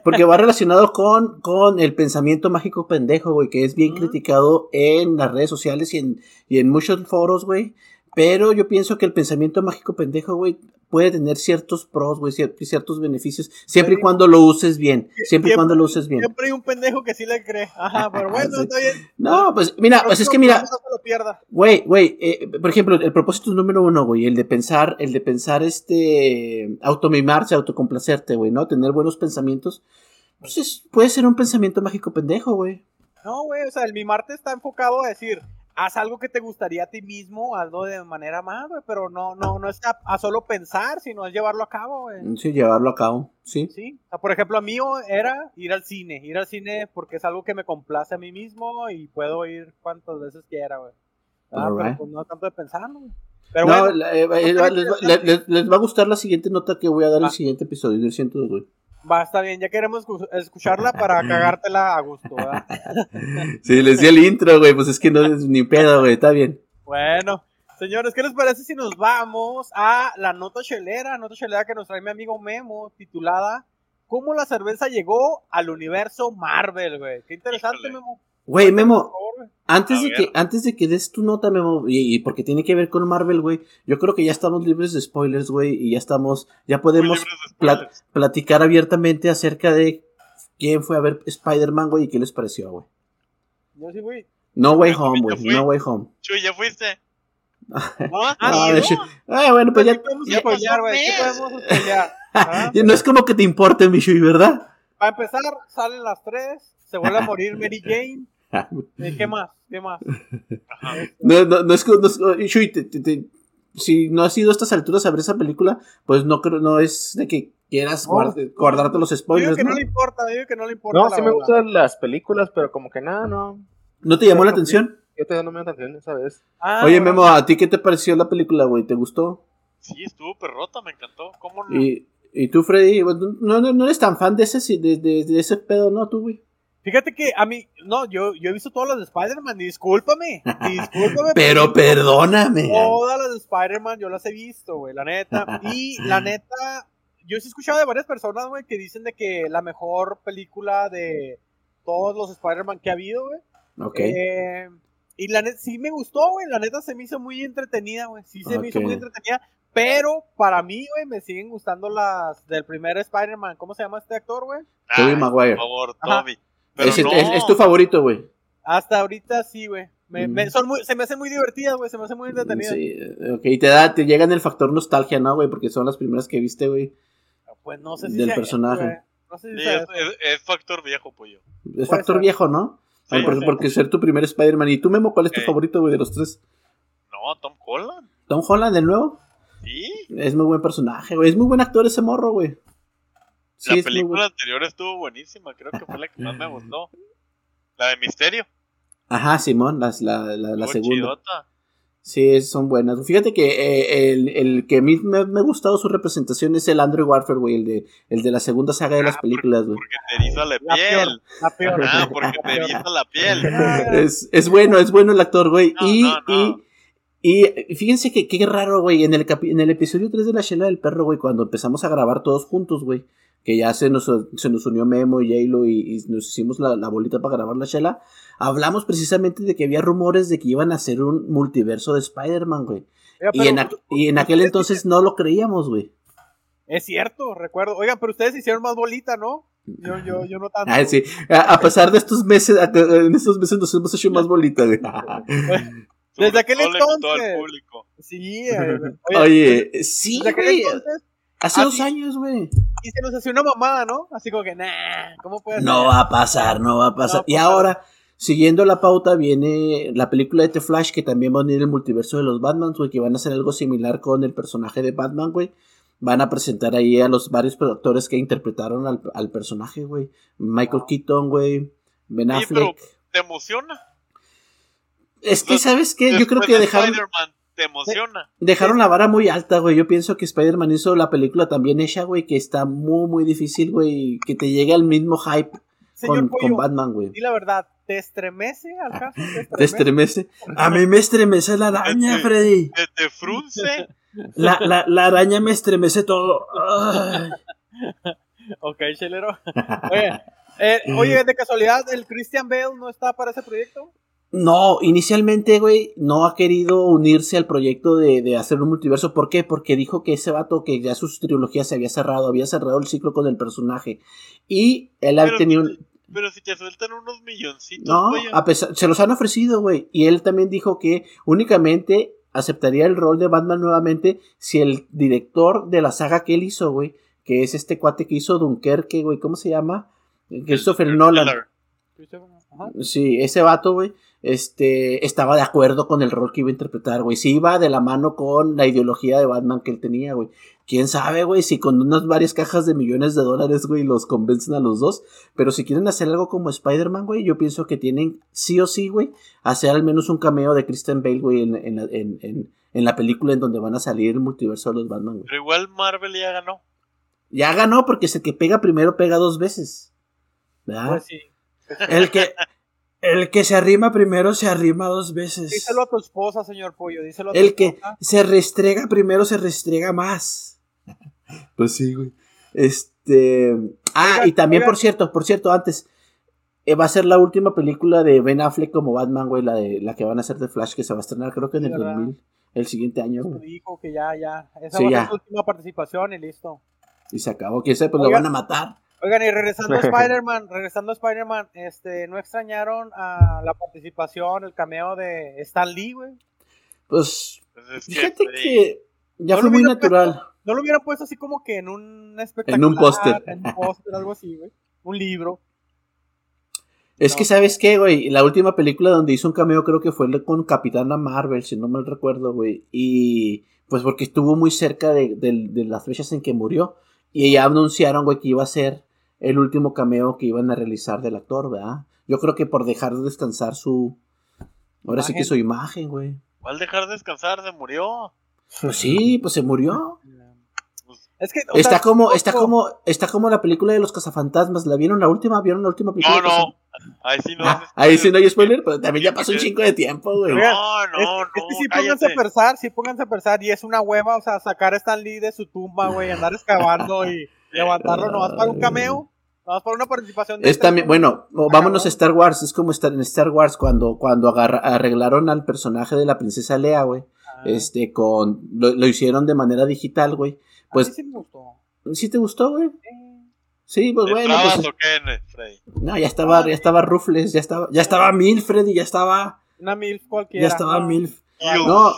porque va relacionado con, con el pensamiento mágico pendejo, güey, que es bien criticado en las redes sociales y en, y en muchos foros, güey. Pero yo pienso que el pensamiento mágico pendejo, güey, puede tener ciertos pros, güey, ciertos beneficios, siempre y cuando lo uses bien, siempre, y cuando lo uses bien. Siempre hay un pendejo que sí le cree. Ajá, pero bueno, está bien. No, pues mira, pues es que mira, güey, güey, eh, por ejemplo, el propósito número uno, güey, el de pensar, el de pensar, este, automimarse, autocomplacerte, güey, ¿no? Tener buenos pensamientos, pues puede ser un pensamiento mágico pendejo, güey. No, güey, o sea, el mimarte está enfocado a decir, haz algo que te gustaría a ti mismo, algo de manera más, güey, pero no, no, no es a, solo pensar, sino es llevarlo a cabo, güey. Sí, llevarlo a cabo, sí. Sí, o sea, por ejemplo, a mí era ir al cine, ir al cine porque es algo que me complace a mí mismo y puedo ir cuantas veces quiera, güey. Ah, pero pues no tanto de pensar, güey. Pero no, bueno, eh, eh, les, va a gustar la siguiente nota que voy a dar en el ah. siguiente episodio, lo siento, güey. Va, está bien, ya queremos escucharla para cagártela a gusto, ¿verdad? sí, les di el intro, güey, pues es que no es ni pedo, güey, está bien. Bueno, señores, ¿qué les parece si nos vamos a la nota chelera, nota chelera que nos trae mi amigo Memo, titulada ¿Cómo la cerveza llegó al universo Marvel, güey? Qué interesante, Memo. Güey, Memo, antes de, que, antes de que des tu nota, Memo, y, porque tiene que ver con Marvel, güey, yo creo que ya estamos libres de spoilers, güey, y ya estamos, ya podemos platicar abiertamente acerca de quién fue a ver Spider-Man, güey, y qué les pareció, güey. Yo sí fui. No Way Home, güey, No Way Home. Chuy, ¿ya fuiste? ¿No? Ah, ah, bueno, pues ya. podemos apoyar, güey? ¿Qué podemos apoyar? no es como que te importe, mi Chuy, ¿verdad? Para empezar, salen las tres, se vuelve a morir Mary Jane. ¿Qué más? ¿Qué más? No, no, no es que. si no has ido a estas alturas a ver esa película, pues no creo, no es de que quieras guardarte los spoilers. Digo que ¿no? le importa, digo que no le importa. No, sí me gustan las películas, pero como que nada, no. ¿No te llamó la atención? Yo te no me la atención esa vez. Ah, Oye, Memo, ¿a ti qué te pareció la película, güey? ¿Te gustó? Sí, estuvo perrota, me encantó. ¿Cómo no? ¿Y, y tú, Freddy? No, no, no eres tan fan de ese, de, de, de ese pedo, ¿no? Tú, güey. Fíjate que a mí, no, yo, yo he visto todas las de Spider-Man, discúlpame, discúlpame. pero perdóname. Todas las de Spider-Man yo las he visto, güey, la neta. Y la neta, yo he escuchado de varias personas, güey, que dicen de que la mejor película de todos los Spider-Man que ha habido, güey. Ok. Eh, y la neta, sí me gustó, güey, la neta se me hizo muy entretenida, güey, sí se me hizo muy entretenida. Pero para mí, güey, me siguen gustando las del primer Spider-Man. ¿Cómo se llama este actor, güey? Tobey Maguire. Por favor, Toby. Es, tu favorito, güey. Hasta ahorita sí, güey. Me, son muy, se me hace muy divertidas, güey. Se me hace muy entretenida. Sí, ok. Y te, da, te llegan el factor nostalgia, ¿no, güey? Porque son las primeras que viste, güey. Pues no sé si Del personaje. no sé si es, es, factor viejo, pollo. Es factor viejo, ¿no? porque, ser tu primer Spider-Man. ¿Y tú, Memo, cuál es tu favorito, güey, de los tres? No, Tom Holland. ¿Tom Holland de nuevo? Sí. Es muy buen personaje, güey. Es muy buen actor ese morro, güey la película anterior estuvo buenísima, creo que fue la que más me gustó. La de Misterio. Ajá, Simón, la, la, la, segunda. Sí, son buenas. Fíjate que eh, el, el, que a mí me, ha gustado su representación es el Andrew Warfare, güey, el de, el de la segunda saga de las ah, películas, güey. Porque te eriza la piel. La peor, Ah, porque te eriza la piel. Es, es bueno, es bueno el actor, güey. y, y y fíjense que qué raro, güey, en el, en el episodio 3 de La Shela del Perro, güey, cuando empezamos a grabar todos juntos, güey, que ya se nos, se nos unió Memo y Jaylo y, nos hicimos la, bolita para grabar la chela, hablamos precisamente de que había rumores de que iban a hacer un multiverso de Spider-Man, güey. y, en y en aquel entonces no lo creíamos, güey. Es cierto, recuerdo. Oigan, pero ustedes hicieron más bolita, ¿no? Yo, yo, yo no tanto. Ah, sí. A, pesar de estos meses, en estos meses nos hemos hecho más bolita, güey. Desde aquel entonces. Sí, eh, oye, sí, güey. Hace dos años, güey. Y se nos hacía una mamada, ¿no? Así como que, nah, ¿cómo puede ser? No va a pasar, no va a pasar. y ahora, Siguiendo la pauta viene la película de The Flash que también va a unir el multiverso de los Batman, güey, que van a hacer algo similar con el personaje de Batman, güey. Van a presentar ahí a los varios actores que interpretaron al, al personaje, güey. Michael Keaton, güey. Ben pero Affleck. te emociona. Es que, ¿sabes qué? Yo creo que de dejaron, Spider-Man, te emociona. dejaron la vara muy alta, güey. Yo pienso que Spider-Man hizo la película también hecha, güey, que está muy, muy difícil, güey. Que te llegue al mismo hype con, Pollo, con Batman, güey. di la verdad, ¿te estremece al caso? ¿Te Te estremece. A mí me estremece la araña, Freddy. Te, te frunce. La, la, la araña me estremece todo. Ay. Ok, chelero. Oye, eh, oye, de casualidad, ¿el Christian Bale no está para ese proyecto? No, inicialmente, güey, no ha querido unirse al proyecto de, de hacer un multiverso. ¿Por qué? Porque dijo que ese vato, que ya su trilogía se había cerrado, había cerrado el ciclo con el personaje. Y él ha Pero tenido si- un... Pero si te sueltan unos milloncitos, No, pollo. a pesar, se los han ofrecido, güey. Y él también dijo que únicamente aceptaría el rol de Batman nuevamente si el director de la saga que él hizo, güey, que es este cuate que hizo Dunkerque, güey, ¿cómo se llama? Christopher Nolan. Ajá. Sí, ese vato, güey, este, estaba de acuerdo con el rol que iba a interpretar, güey. Sí iba de la mano con la ideología de Batman que él tenía, güey. Quién sabe, güey, si con unas varias cajas de millones de dólares, güey, los convencen a los dos. Pero si quieren hacer algo como Spider-Man, güey, yo pienso que tienen sí o sí, güey, hacer al menos un cameo de Christian Bale, güey, en, en, la- en, en- en la película en donde van a salir el multiverso de los Batman, güey. Pero igual Marvel ya ganó. Ya ganó porque es el que pega primero pega dos veces. ¿Verdad? Pues sí. El que, el que se arrima primero se arrima dos veces. Díselo a tu esposa, señor Pollo, díselo a tu El que esposa. se restrega primero se restrega más. Pues sí, güey. Este. Ah, y también, por cierto, por cierto, antes. eh, va a ser la última película de Ben Affleck como Batman, güey. La, de, la que van a hacer de Flash, que se va a estrenar, creo que en Sí, el ¿verdad? 2000. El siguiente año, güey. Dijo que ya, ya. Esa Sí, va a ser su última participación y listo. Y se acabó. Que ese, pues lo van a matar. Oigan, y regresando a Spider-Man, regresando a Spider-Man, este, ¿no extrañaron a la participación, el cameo de Stan Lee, güey? Pues. Pues que, Fíjate que. Ya No fue muy hubiera natural. ¿No lo hubieran puesto así como que en un espectacular? póster. En un póster, algo así, güey. Un libro. Es No. que, ¿sabes qué, güey? La última película donde hizo un cameo creo que fue con Capitana Marvel, si no mal recuerdo, güey. Y pues porque estuvo muy cerca de, de- de las fechas en que murió. Y ya anunciaron, güey, que iba a ser el último cameo que iban a realizar del actor, ¿verdad? Yo creo que por dejar de descansar su... Ahora sí que su imagen, güey. ¿Cuál dejar descansar? Se murió. Pues sí, pues se murió. Es que, Está sea, como, poco- está como, está como la película de los cazafantasmas. ¿La vieron la última? ¿Vieron la última película? No, no. Ahí sí no. Ah, ahí sí no hay spoiler. pero también ya pasó un chingo de tiempo, güey. No, no, es, no. es que sí pónganse cállate. a pensar, sí pónganse a pensar, y es una hueva, o sea, sacar a Stan Lee de su tumba, güey, andar excavando y levantarlo nomás para un cameo, nomás para una participación de Es este también, bueno, vámonos a. Star Wars. Es como estar en Star Wars cuando, cuando agarra- arreglaron al personaje de la princesa Lea, güey. Ah, Este, con. Lo, lo hicieron de manera digital, güey. a mí Pues, sí me gustó. ¿sí te gustó, güey? Sí, pues ¿Te bueno, pues. o qué, Freddy? No, ya estaba, ya estaba Rufles, ya estaba, ya estaba Milfred y ya estaba. Una MILF cualquiera. Ya estaba ¿no? Milf. Dios. No,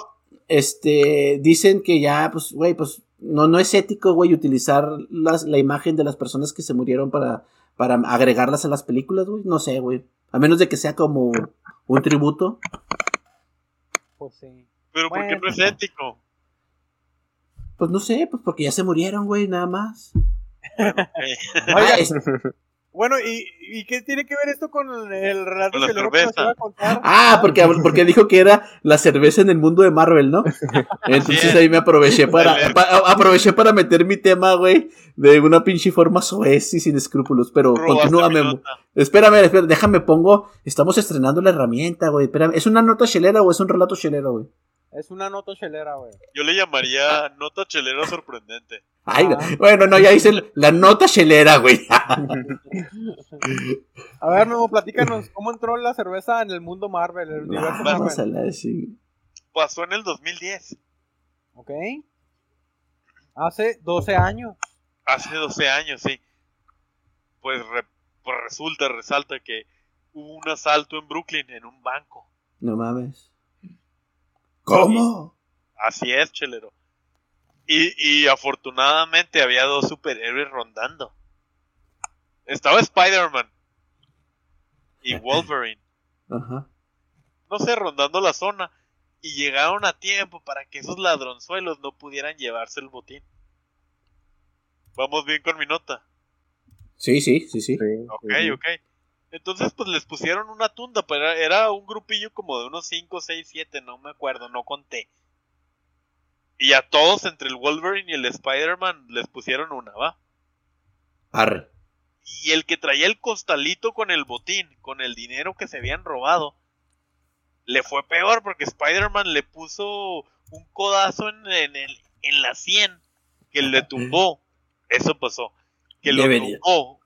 este, dicen que ya, pues, güey, pues, no, no es ético, güey, utilizar las, la imagen de las personas que se murieron para, para agregarlas a las películas, güey. No sé, güey. A menos de que sea como un tributo. Pues sí. Pero ¿por qué Bueno. no es ético? Pues no sé, pues porque ya se murieron, güey, nada más. Ok. Ah, es- Bueno, ¿y, ¿y qué tiene que ver esto con el relato Con la que luego nos iba a contar? ah, porque, porque dijo que era la cerveza en el mundo de Marvel, ¿no? Entonces es. ahí me aproveché para, pa- aproveché para meter mi tema, güey, de una pinche forma soez y sin escrúpulos. Pero continúa, Memo. Espérame, espérame, déjame pongo. Estamos estrenando la herramienta, güey. Espérame, ¿es una nota chelera o es un relato chelero, güey? Es una nota chelera, güey. Yo le llamaría nota chelero sorprendente. Ay, Ah. bueno, no, ya hice el- la nota chelera, güey. A ver, Memo, platícanos, ¿cómo entró la cerveza en el mundo Marvel, el universo Ah, Vamos Marvel? a la sí. Pasó en el 2010, ¿Ok? Hace 12 años. hace 12 años, sí. Pues, re- pues resulta, resalta que hubo un asalto en Brooklyn en un banco. No mames. ¿Cómo? Así es, chelero. Y, y afortunadamente había dos superhéroes rondando. Estaba Spider-Man y Wolverine. Ajá. no sé, rondando la zona. Y llegaron a tiempo para que esos ladronzuelos no pudieran llevarse el botín. Vamos bien con mi nota. Sí, sí, sí, sí. Sí, Ok, sí. ok. Entonces, pues les pusieron una tunda, pero era, un grupillo como de unos 5, 6, 7, no me acuerdo, no conté. Y a todos, entre el Wolverine y el Spider-Man, les pusieron una, ¿va? Arre. Y el que traía el costalito con el botín, con el dinero que se habían robado, le fue peor porque Spider-Man le puso un codazo en, en el, en la 100 que le tumbó. Eso pasó. Que lo tumbó.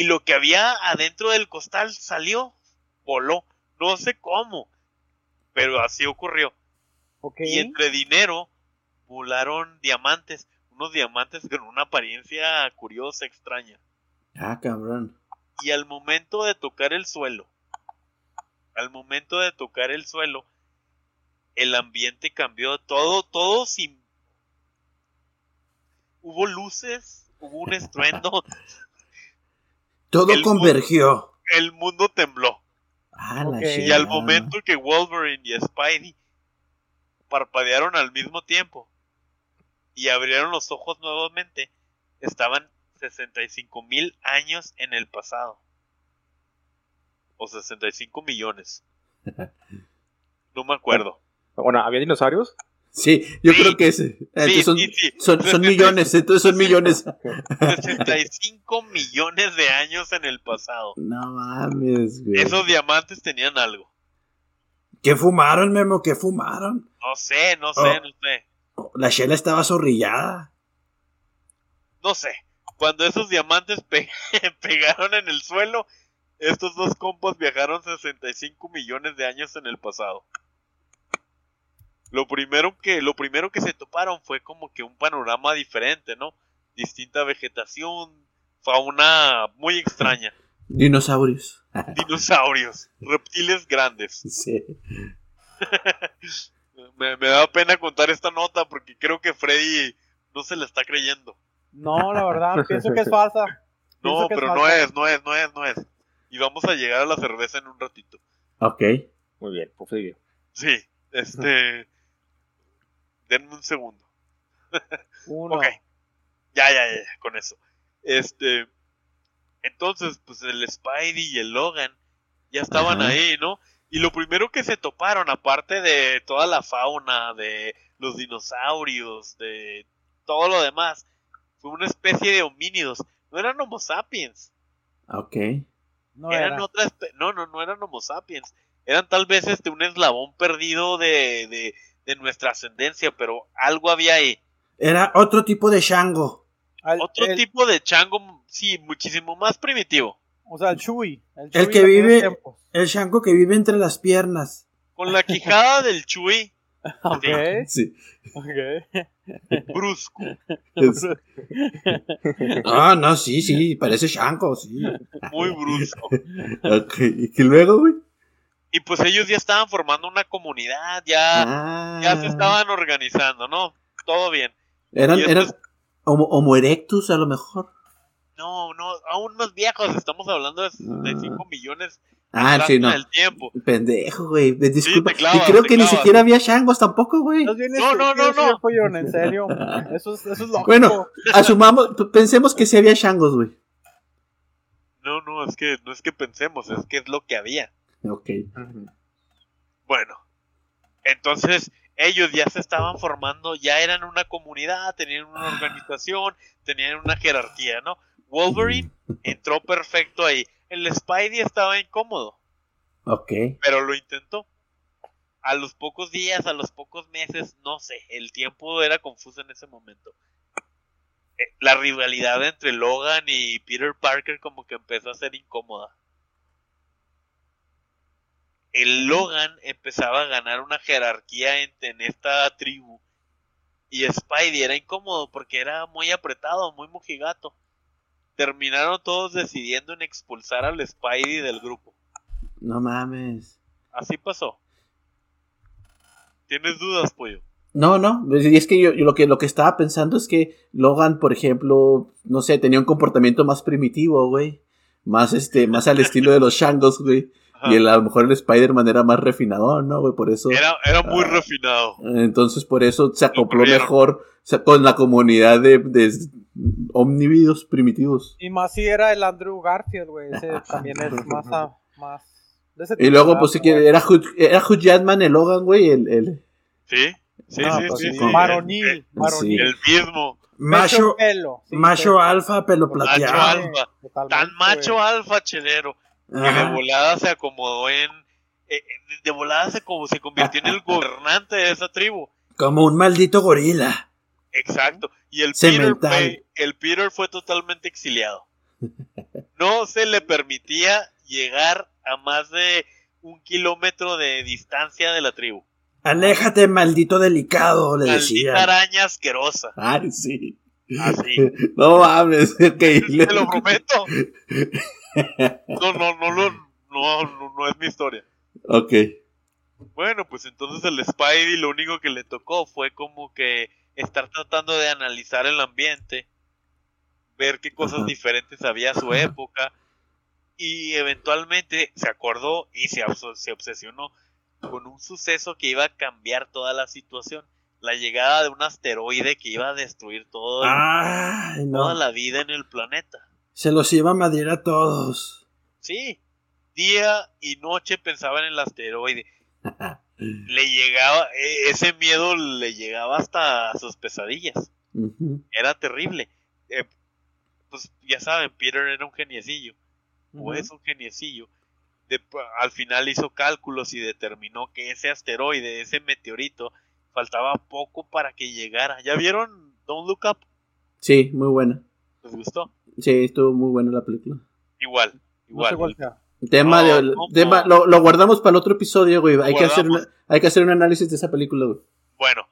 Y lo que había adentro del costal salió, voló. No sé cómo, pero así ocurrió. Y entre dinero volaron diamantes. Unos diamantes con una apariencia curiosa, extraña. Ah, cabrón. Y al momento de tocar el suelo, al momento de tocar el suelo, el ambiente cambió. Todo, todo sin. Hubo luces, hubo un estruendo, Todo El convergió. el mundo tembló. Ah, la. Y al momento que Wolverine y Spidey parpadearon al mismo tiempo y abrieron los ojos nuevamente, estaban 65 mil años en el pasado. O 65 millones. No me acuerdo. Bueno, ¿había dinosaurios? Sí, yo Sí. creo que es. entonces son, sí, sí. son, son millones, entonces son millones. 65 millones de años en el pasado. No mames, güey. Esos diamantes tenían algo. ¿Qué fumaron, Memo? ¿Qué fumaron? No sé, no sé, Oh. no sé. La chela estaba zorrillada. no sé, cuando esos diamantes pe- pegaron en el suelo, estos dos compas viajaron 65 millones de años en el pasado. Lo primero que, lo primero que se toparon fue como que un panorama diferente, ¿no? Distinta vegetación, fauna muy extraña, Dinosaurios. dinosaurios, reptiles grandes. Sí. Me, me da pena contar esta nota porque creo que Freddy no se la está creyendo. No, la verdad, pienso que es falsa. No, que es pero no es, no es, no es, no es. Y vamos a llegar a la cerveza en un ratito. Ok. Muy bien, pues sigue. Sí, este. Denme un segundo. Uno. Ok. Ya, ya, ya, con eso. Este. Entonces, pues el Spidey y el Logan ya estaban ahí, ¿no? Y lo primero que se toparon, aparte de toda la fauna, de los dinosaurios, de todo lo demás, fue una especie de homínidos. No eran Homo sapiens. Ok. No eran era. no, no, no eran Homo sapiens. Eran tal vez este un eslabón perdido de, de, de nuestra ascendencia, pero algo había ahí. Era otro tipo de Shango. Al- Otro el- tipo de chango, sí, muchísimo más primitivo. O sea, el Chuy. El, que vive-. El Shango que vive entre las piernas. Con la quijada del Chuy, Ok, Sí. ok. brusco. Es- Ah, no, sí, sí, parece Shango, sí. Muy brusco. ok. ¿Y que luego, güey? Y pues ellos ya estaban formando una comunidad, ya, Ah. ya se estaban organizando, ¿no? Todo bien. Eran, eran estos- homo, Homo erectus, a lo mejor. No, no, aún más viejos, estamos hablando de 65 millones Ah, sí, en no. el tiempo. Pendejo, güey. Disculpa. clavas, y creo que ni siquiera había Shangos tampoco, güey. No, no, no, no. Pollón, en serio. Eso es, eso es lógico. Bueno, asumamos, pensemos que sí había Shangos, güey. No, no, es que no es que pensemos, es que es lo que había. Ok. Bueno, entonces ellos ya se estaban formando, ya eran una comunidad, tenían una organización, tenían una jerarquía, ¿no? Wolverine entró perfecto ahí. El Spidey estaba incómodo, Ok. pero lo intentó. A los pocos días, a los pocos meses, no sé, el tiempo era confuso en ese momento. Eh, La rivalidad entre Logan y Peter Parker como que empezó a ser incómoda. El Logan empezaba a ganar una jerarquía en, en esta tribu. Y Spidey era incómodo porque era muy apretado, muy mojigato. Terminaron todos decidiendo en expulsar al Spidey del grupo. No mames. Así pasó. ¿Tienes dudas, pollo? No, no. Y es que yo, yo lo que lo que estaba pensando es que Logan, por ejemplo, no sé, tenía un comportamiento más primitivo, güey. más este, más al estilo de los Shangos, güey. Ajá. Y el- a lo mejor el Spider-Man era más refinado, ¿no, güey? Por eso. Era, era muy Ah. refinado. Entonces, por eso se acopló mejor o sea, con la comunidad de, de omnívidos primitivos. Y más si era el Andrew Garfield, güey. Ese también es más. a- más de ese Y luego, pues, Como- quiere, era era Hugh Jackman el Logan, güey, el, el, Sí, sí, No, sí, pues sí, sí, sí. Varonil, El, mismo. Macho, pelo. sí, macho sí. alfa, pelo Macho plateado. alfa. Totalmente, Tan macho alfa chelero. Que de volada se acomodó en. eh, eh, de volada se, como, se convirtió en el gobernante de esa tribu. Como un maldito gorila. Exacto. Y el Peter, Cemental. fue, el Peter fue totalmente exiliado. No se le permitía llegar a más de un kilómetro de distancia de la tribu. Aléjate, maldito delicado, le Maldita decía. araña asquerosa. Ay, sí. Así. No mames, ok. Te lo prometo. No, no, no, lo- no, no, no es mi historia. Ok. Bueno, pues entonces el Spidey lo único que le tocó fue como que estar tratando de analizar el ambiente, ver qué cosas Ajá. diferentes había a su época y eventualmente se acordó y se, obs- se obsesionó con un suceso que iba a cambiar toda la situación, la llegada de un asteroide que iba a destruir todo el- Ay, toda la vida en el planeta. Se los iba a madrear a todos. Sí, día y noche pensaba en el asteroide. Le llegaba, e- ese miedo le llegaba hasta sus pesadillas. Era terrible. Eh, pues ya saben, Peter era un geniecillo, o Ujú. es un geniecillo. De- al final hizo cálculos y determinó que ese asteroide, ese meteorito, faltaba poco para que llegara. ¿Ya vieron Don't Look Up? Sí, muy buena. ¿Les gustó? Sí, estuvo muy buena la película. Igual, sé igual. cuál sea. Tema No, de, tema, lo, lo guardamos para el otro episodio, güey. Hay que, hacer una- hay que hacer un análisis de esa película, güey. Bueno,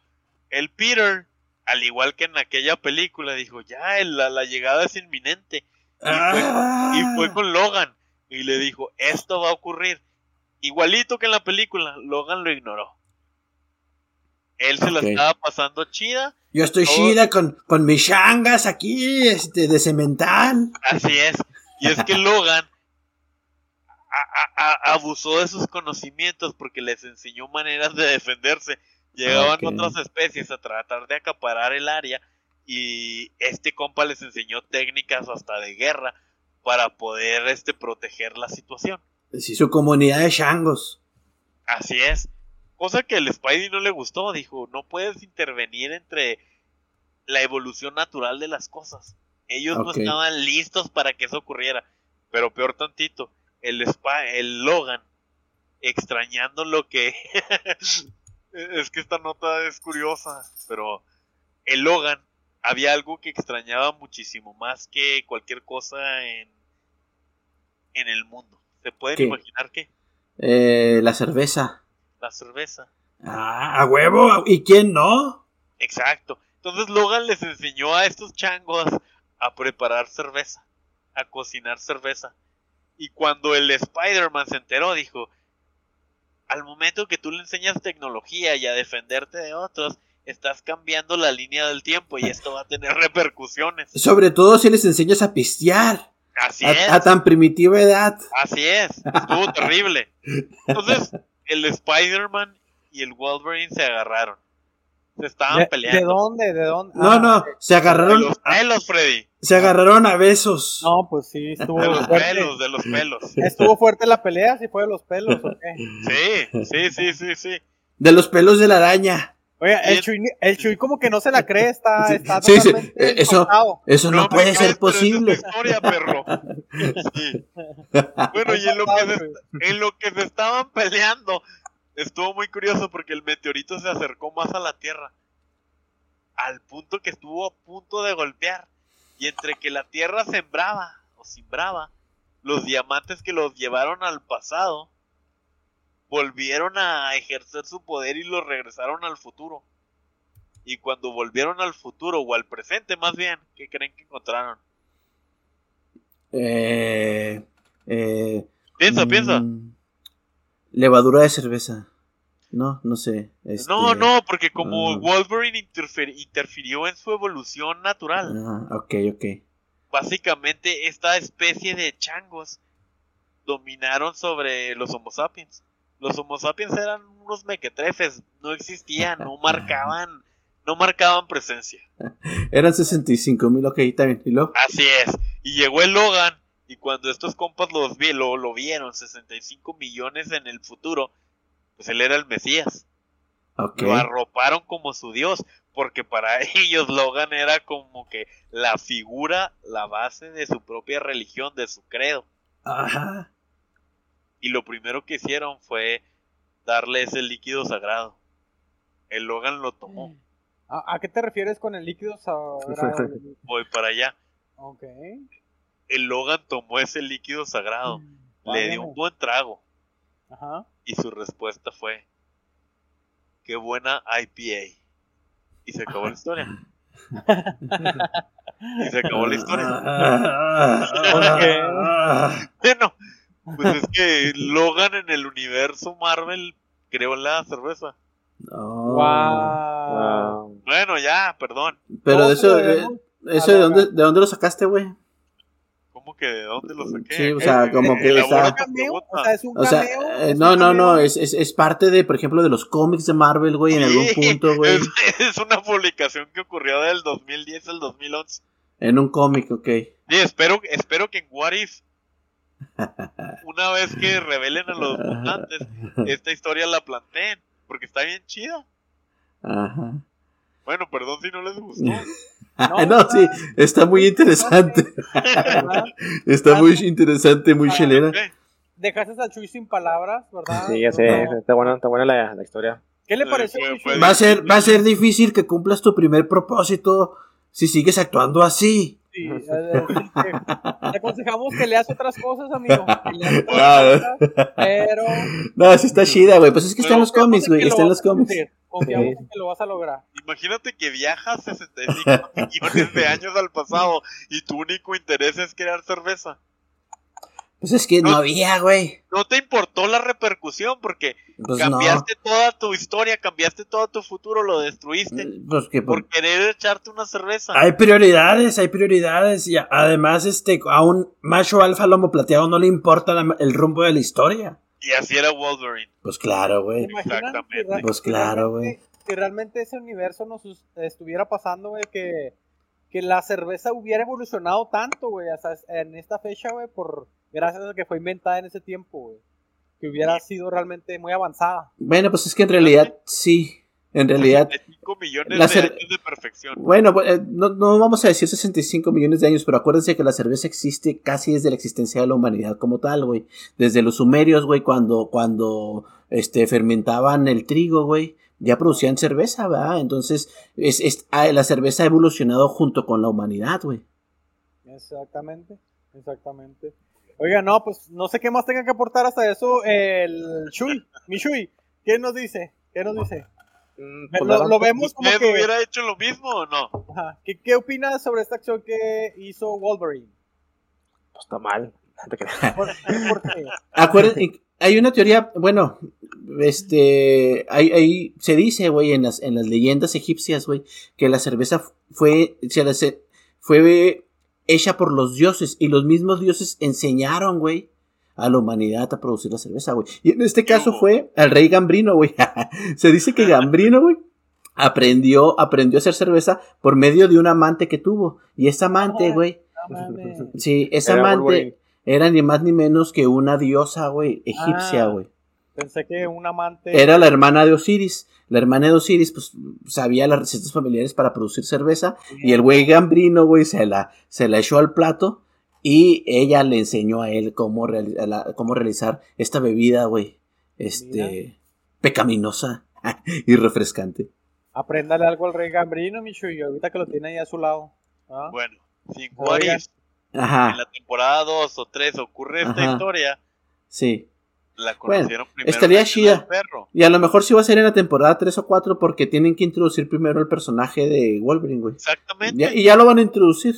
el Peter, al igual que en aquella película, dijo, ya, la, la llegada es inminente. Y fue, Ah. y fue con Logan. Y le dijo, esto va a ocurrir. Igualito que en la película, Logan lo ignoró. Él se la Ok. estaba pasando chida. Yo estoy chida con, con mis changas aquí, este, de cemental. Así es. Y es que Logan a- a- a- abusó de sus conocimientos porque les enseñó maneras de defenderse. Llegaban otras especies a tratar de acaparar el área y este compa les enseñó técnicas hasta de guerra para poder este proteger la situación. Sí, su comunidad de changos. Así es. Cosa que el Spidey no le gustó, dijo, no puedes intervenir entre la evolución natural de las cosas. Ellos no estaban listos para que eso ocurriera. Pero peor tantito, el, Spi- el Logan, extrañando lo que... es que esta nota es curiosa, pero el Logan había algo que extrañaba muchísimo más que cualquier cosa en, en el mundo. ¿Se pueden ¿Qué? imaginar qué? Eh, la cerveza. La cerveza. Ah, a huevo. ¿Y quién no? Exacto. Entonces Logan les enseñó a estos changos a preparar cerveza, a cocinar cerveza. Y cuando el Spider-Man se enteró, dijo, al momento que tú le enseñas tecnología y a defenderte de otros, estás cambiando la línea del tiempo y esto va a tener repercusiones. Sobre todo si les enseñas a pistear. Así es. A, a tan primitiva edad. Así es, estuvo terrible. Entonces, el Spider-Man y el Wolverine se agarraron. Se estaban ¿De, peleando. ¿De dónde? ¿De dónde? No, Ah, no, se De agarraron, los pelos, Freddy. se agarraron a besos. No, pues sí, estuvo De los fuerte. pelos, de los pelos. Estuvo fuerte la pelea, si fue de los pelos, ¿o qué? Sí, sí, sí, sí, sí. De los pelos de la araña. Oye, el. Chuy, el Chuy como que no se la cree, está, Sí, está sí, eh, eso-. Eso no, puede ser posible. historia, perro. Sí. Bueno, y en lo, que se, en lo que se estaban peleando, estuvo muy curioso porque el meteorito se acercó más a la Tierra. Al punto que estuvo a punto de golpear. Y entre que la Tierra sembraba o simbraba, los diamantes que los llevaron al pasado volvieron a ejercer su poder y los regresaron al futuro. Y cuando volvieron al futuro o al presente más bien, ¿qué creen que encontraron? Eh, eh, Piensa, mm, piensa. Levadura de cerveza. No, no sé. este- No, no, porque como. Wolverine interfirió en su evolución natural. Ah, ok, ok. básicamente esta especie de changos dominaron sobre los Homo sapiens. Los Homo sapiens eran unos mequetrefes, no existían, no marcaban, no marcaban presencia. Eran 65 mil, ok, bien. ¿Y? Así es. Y llegó el Logan y cuando estos compas los vi, lo, lo vieron, 65 millones en el futuro, pues él era el Mesías. Ok. Lo arroparon como su dios, porque para ellos Logan era como que la figura, la base de su propia religión, de su credo. Ajá. Y lo primero que hicieron fue darle ese líquido sagrado. El Logan lo tomó. ¿A, a qué te refieres con el líquido sagrado? Voy para allá. ok. El Logan tomó ese líquido sagrado, le dio un buen trago Ajá. y su respuesta fue, qué buena IPA. Y se acabó la historia. y se acabó la historia. Bueno, pues es que Logan en el universo Marvel creó la cerveza. No. Wow. Bueno, ya, perdón. Pero de eso, eh, eso a de dónde, ¿de dónde lo sacaste, güey? ¿Cómo que de dónde lo saqué? Sí, o sea, Eh, como que está- cameo? O sea, es un O sea, cameo. eh, ¿Es un no, no, no, cameo? es, es, es parte de, por ejemplo, de los cómics de Marvel, güey, en algún punto, güey. Es, es una publicación que ocurrió del 2010 al 2011. En un cómic, ok. Sí, espero, espero que en What If, una vez que revelen a los mutantes, esta historia la planteen, porque está bien chida. Ajá. Bueno, perdón si no les gustó. No, no, sí, está muy interesante. Está muy interesante, muy chelera. Dejaste al Chuy sin palabras, ¿verdad? sí, ya sé, No. está buena, está buena la, la historia. ¿Qué le Sí, pareció? fue- Chuy? fue- Va a ser, va a ser difícil que cumplas tu primer propósito si sigues actuando así. Sí, te aconsejamos que leas otras cosas, amigo. que leas otras cosas, pero No, sí está chida, güey. Pues es que está en los cómics, güey. Está en los cómics. Confiamos en que lo vas a lograr. Imagínate que viajas 65 millones de años al pasado y tu único interés es crear cerveza. Pues es que no había, güey. No te importó la repercusión porque Pues no. cambiaste toda tu historia, cambiaste todo tu futuro, lo destruiste Pues que por querer echarte una cerveza. Hay prioridades, hay prioridades. Y además, este, a un macho alfa lomo plateado no le importa la- el rumbo de la historia. Y así era Wolverine. Pues claro, ¿Se güey. Exactamente. Pues claro, realmente- Si realmente ese universo nos estuviera pasando, güey, que, que la cerveza hubiera evolucionado tanto, güey, hasta en esta fecha, güey, por gracias a que fue inventada en ese tiempo, güey. Que hubiera sido realmente muy avanzada. Bueno, pues es que en realidad sí. En realidad. 65 millones La de años de perfección. Bueno, pues, eh, no, no vamos a decir 65 millones de años, pero acuérdense que la cerveza existe casi desde la existencia de la humanidad como tal, güey. Desde los sumerios, güey, cuando, cuando este, fermentaban el trigo, güey, ya producían cerveza, ¿verdad? Entonces, es, es- ah, la cerveza ha evolucionado junto con la humanidad, güey. Exactamente, exactamente. Oiga, no, pues no sé qué más tenga que aportar hasta eso el Shui, mi Shui. ¿Qué nos dice? ¿Qué nos dice? Mm, Lo, pues lo vemos como ¿Usted que... hubiera hecho lo mismo o no? Ajá. ¿Qué, ¿Qué opinas sobre esta acción que hizo Wolverine? pues está mal. Acuérdense, hay una teoría, bueno, este, hay, hay- se dice, güey, en las, en las leyendas egipcias, güey, que la cerveza fue, se la- se- fue hecha por los dioses y los mismos dioses enseñaron, güey, a la humanidad a producir la cerveza, güey. Y en este caso fue al rey Gambrino, güey. se dice que Gambrino, güey, aprendió, aprendió a hacer cerveza por medio de un amante que tuvo. Y esa amante, güey, No sí, esa Era amante era ni más ni menos que una diosa, güey, egipcia, Ah. güey. Pensé que un amante. Era la hermana de Osiris. La hermana de Osiris, pues, sabía las recetas familiares para producir cerveza. Y el güey gambrino, güey, se la, se la echó al plato. Y ella le enseñó a él cómo, reali- la- cómo realizar esta bebida, güey. Este. Pecaminosa y refrescante. Apréndale algo al rey Gambrino, mi Shui, ahorita que lo tiene ahí a su lado. ¿Ah? Bueno, si en What Oigan. If, Ajá. en la temporada 2 o 3 ocurre esta Ajá. historia, Sí. La Bueno, conocieron primero. estaría chida. Perro. Y a lo mejor sí va a ser en la temporada 3 o 4 porque tienen que introducir primero el personaje de Wolverine, güey. Exactamente. Ya- y ya lo van a introducir.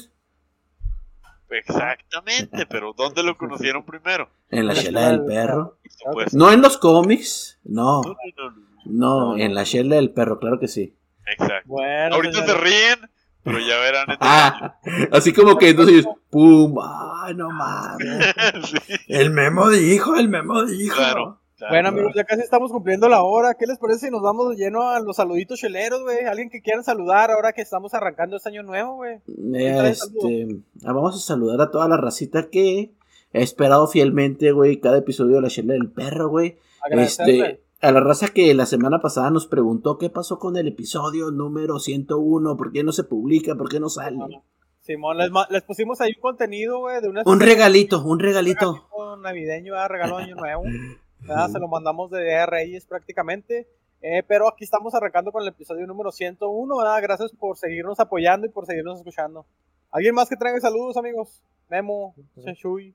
Exactamente, pero ¿dónde lo conocieron primero? En la La chela del perro. Por supuesto. No en los cómics. No. No, no, no, no. No, No, en la chela del perro, claro que sí. Exacto. Bueno, Ahorita se señores. ríen, Pero ya verán. Ah, así como que entonces, pum, ay, no mames. Sí, El memo dijo, el memo dijo. claro. claro. Bueno, amigos, ya casi estamos cumpliendo la hora. ¿Qué les parece si nos vamos de lleno a los saluditos cheleros, güey? Alguien que quieran saludar ahora que estamos arrancando este año nuevo, güey. Este, ah, vamos a saludar a toda la racita que ha esperado fielmente, güey, cada episodio de la chela del perro, güey. Agradecerle. Este, a la raza que la semana pasada nos preguntó qué pasó con el episodio número 101, por qué no se publica, por qué no sale. Simón, les, les pusimos ahí un contenido, güey, de una Un regalito, un regalito. regalito navideño, ¿verdad? regalo de año nuevo. ¿verdad? Se lo mandamos de Día de Reyes prácticamente. Eh, pero aquí estamos arrancando con el episodio número 101, ¿verdad? Gracias por seguirnos apoyando y por seguirnos escuchando. ¿Alguien más que traiga saludos, amigos? Memo, Chuy.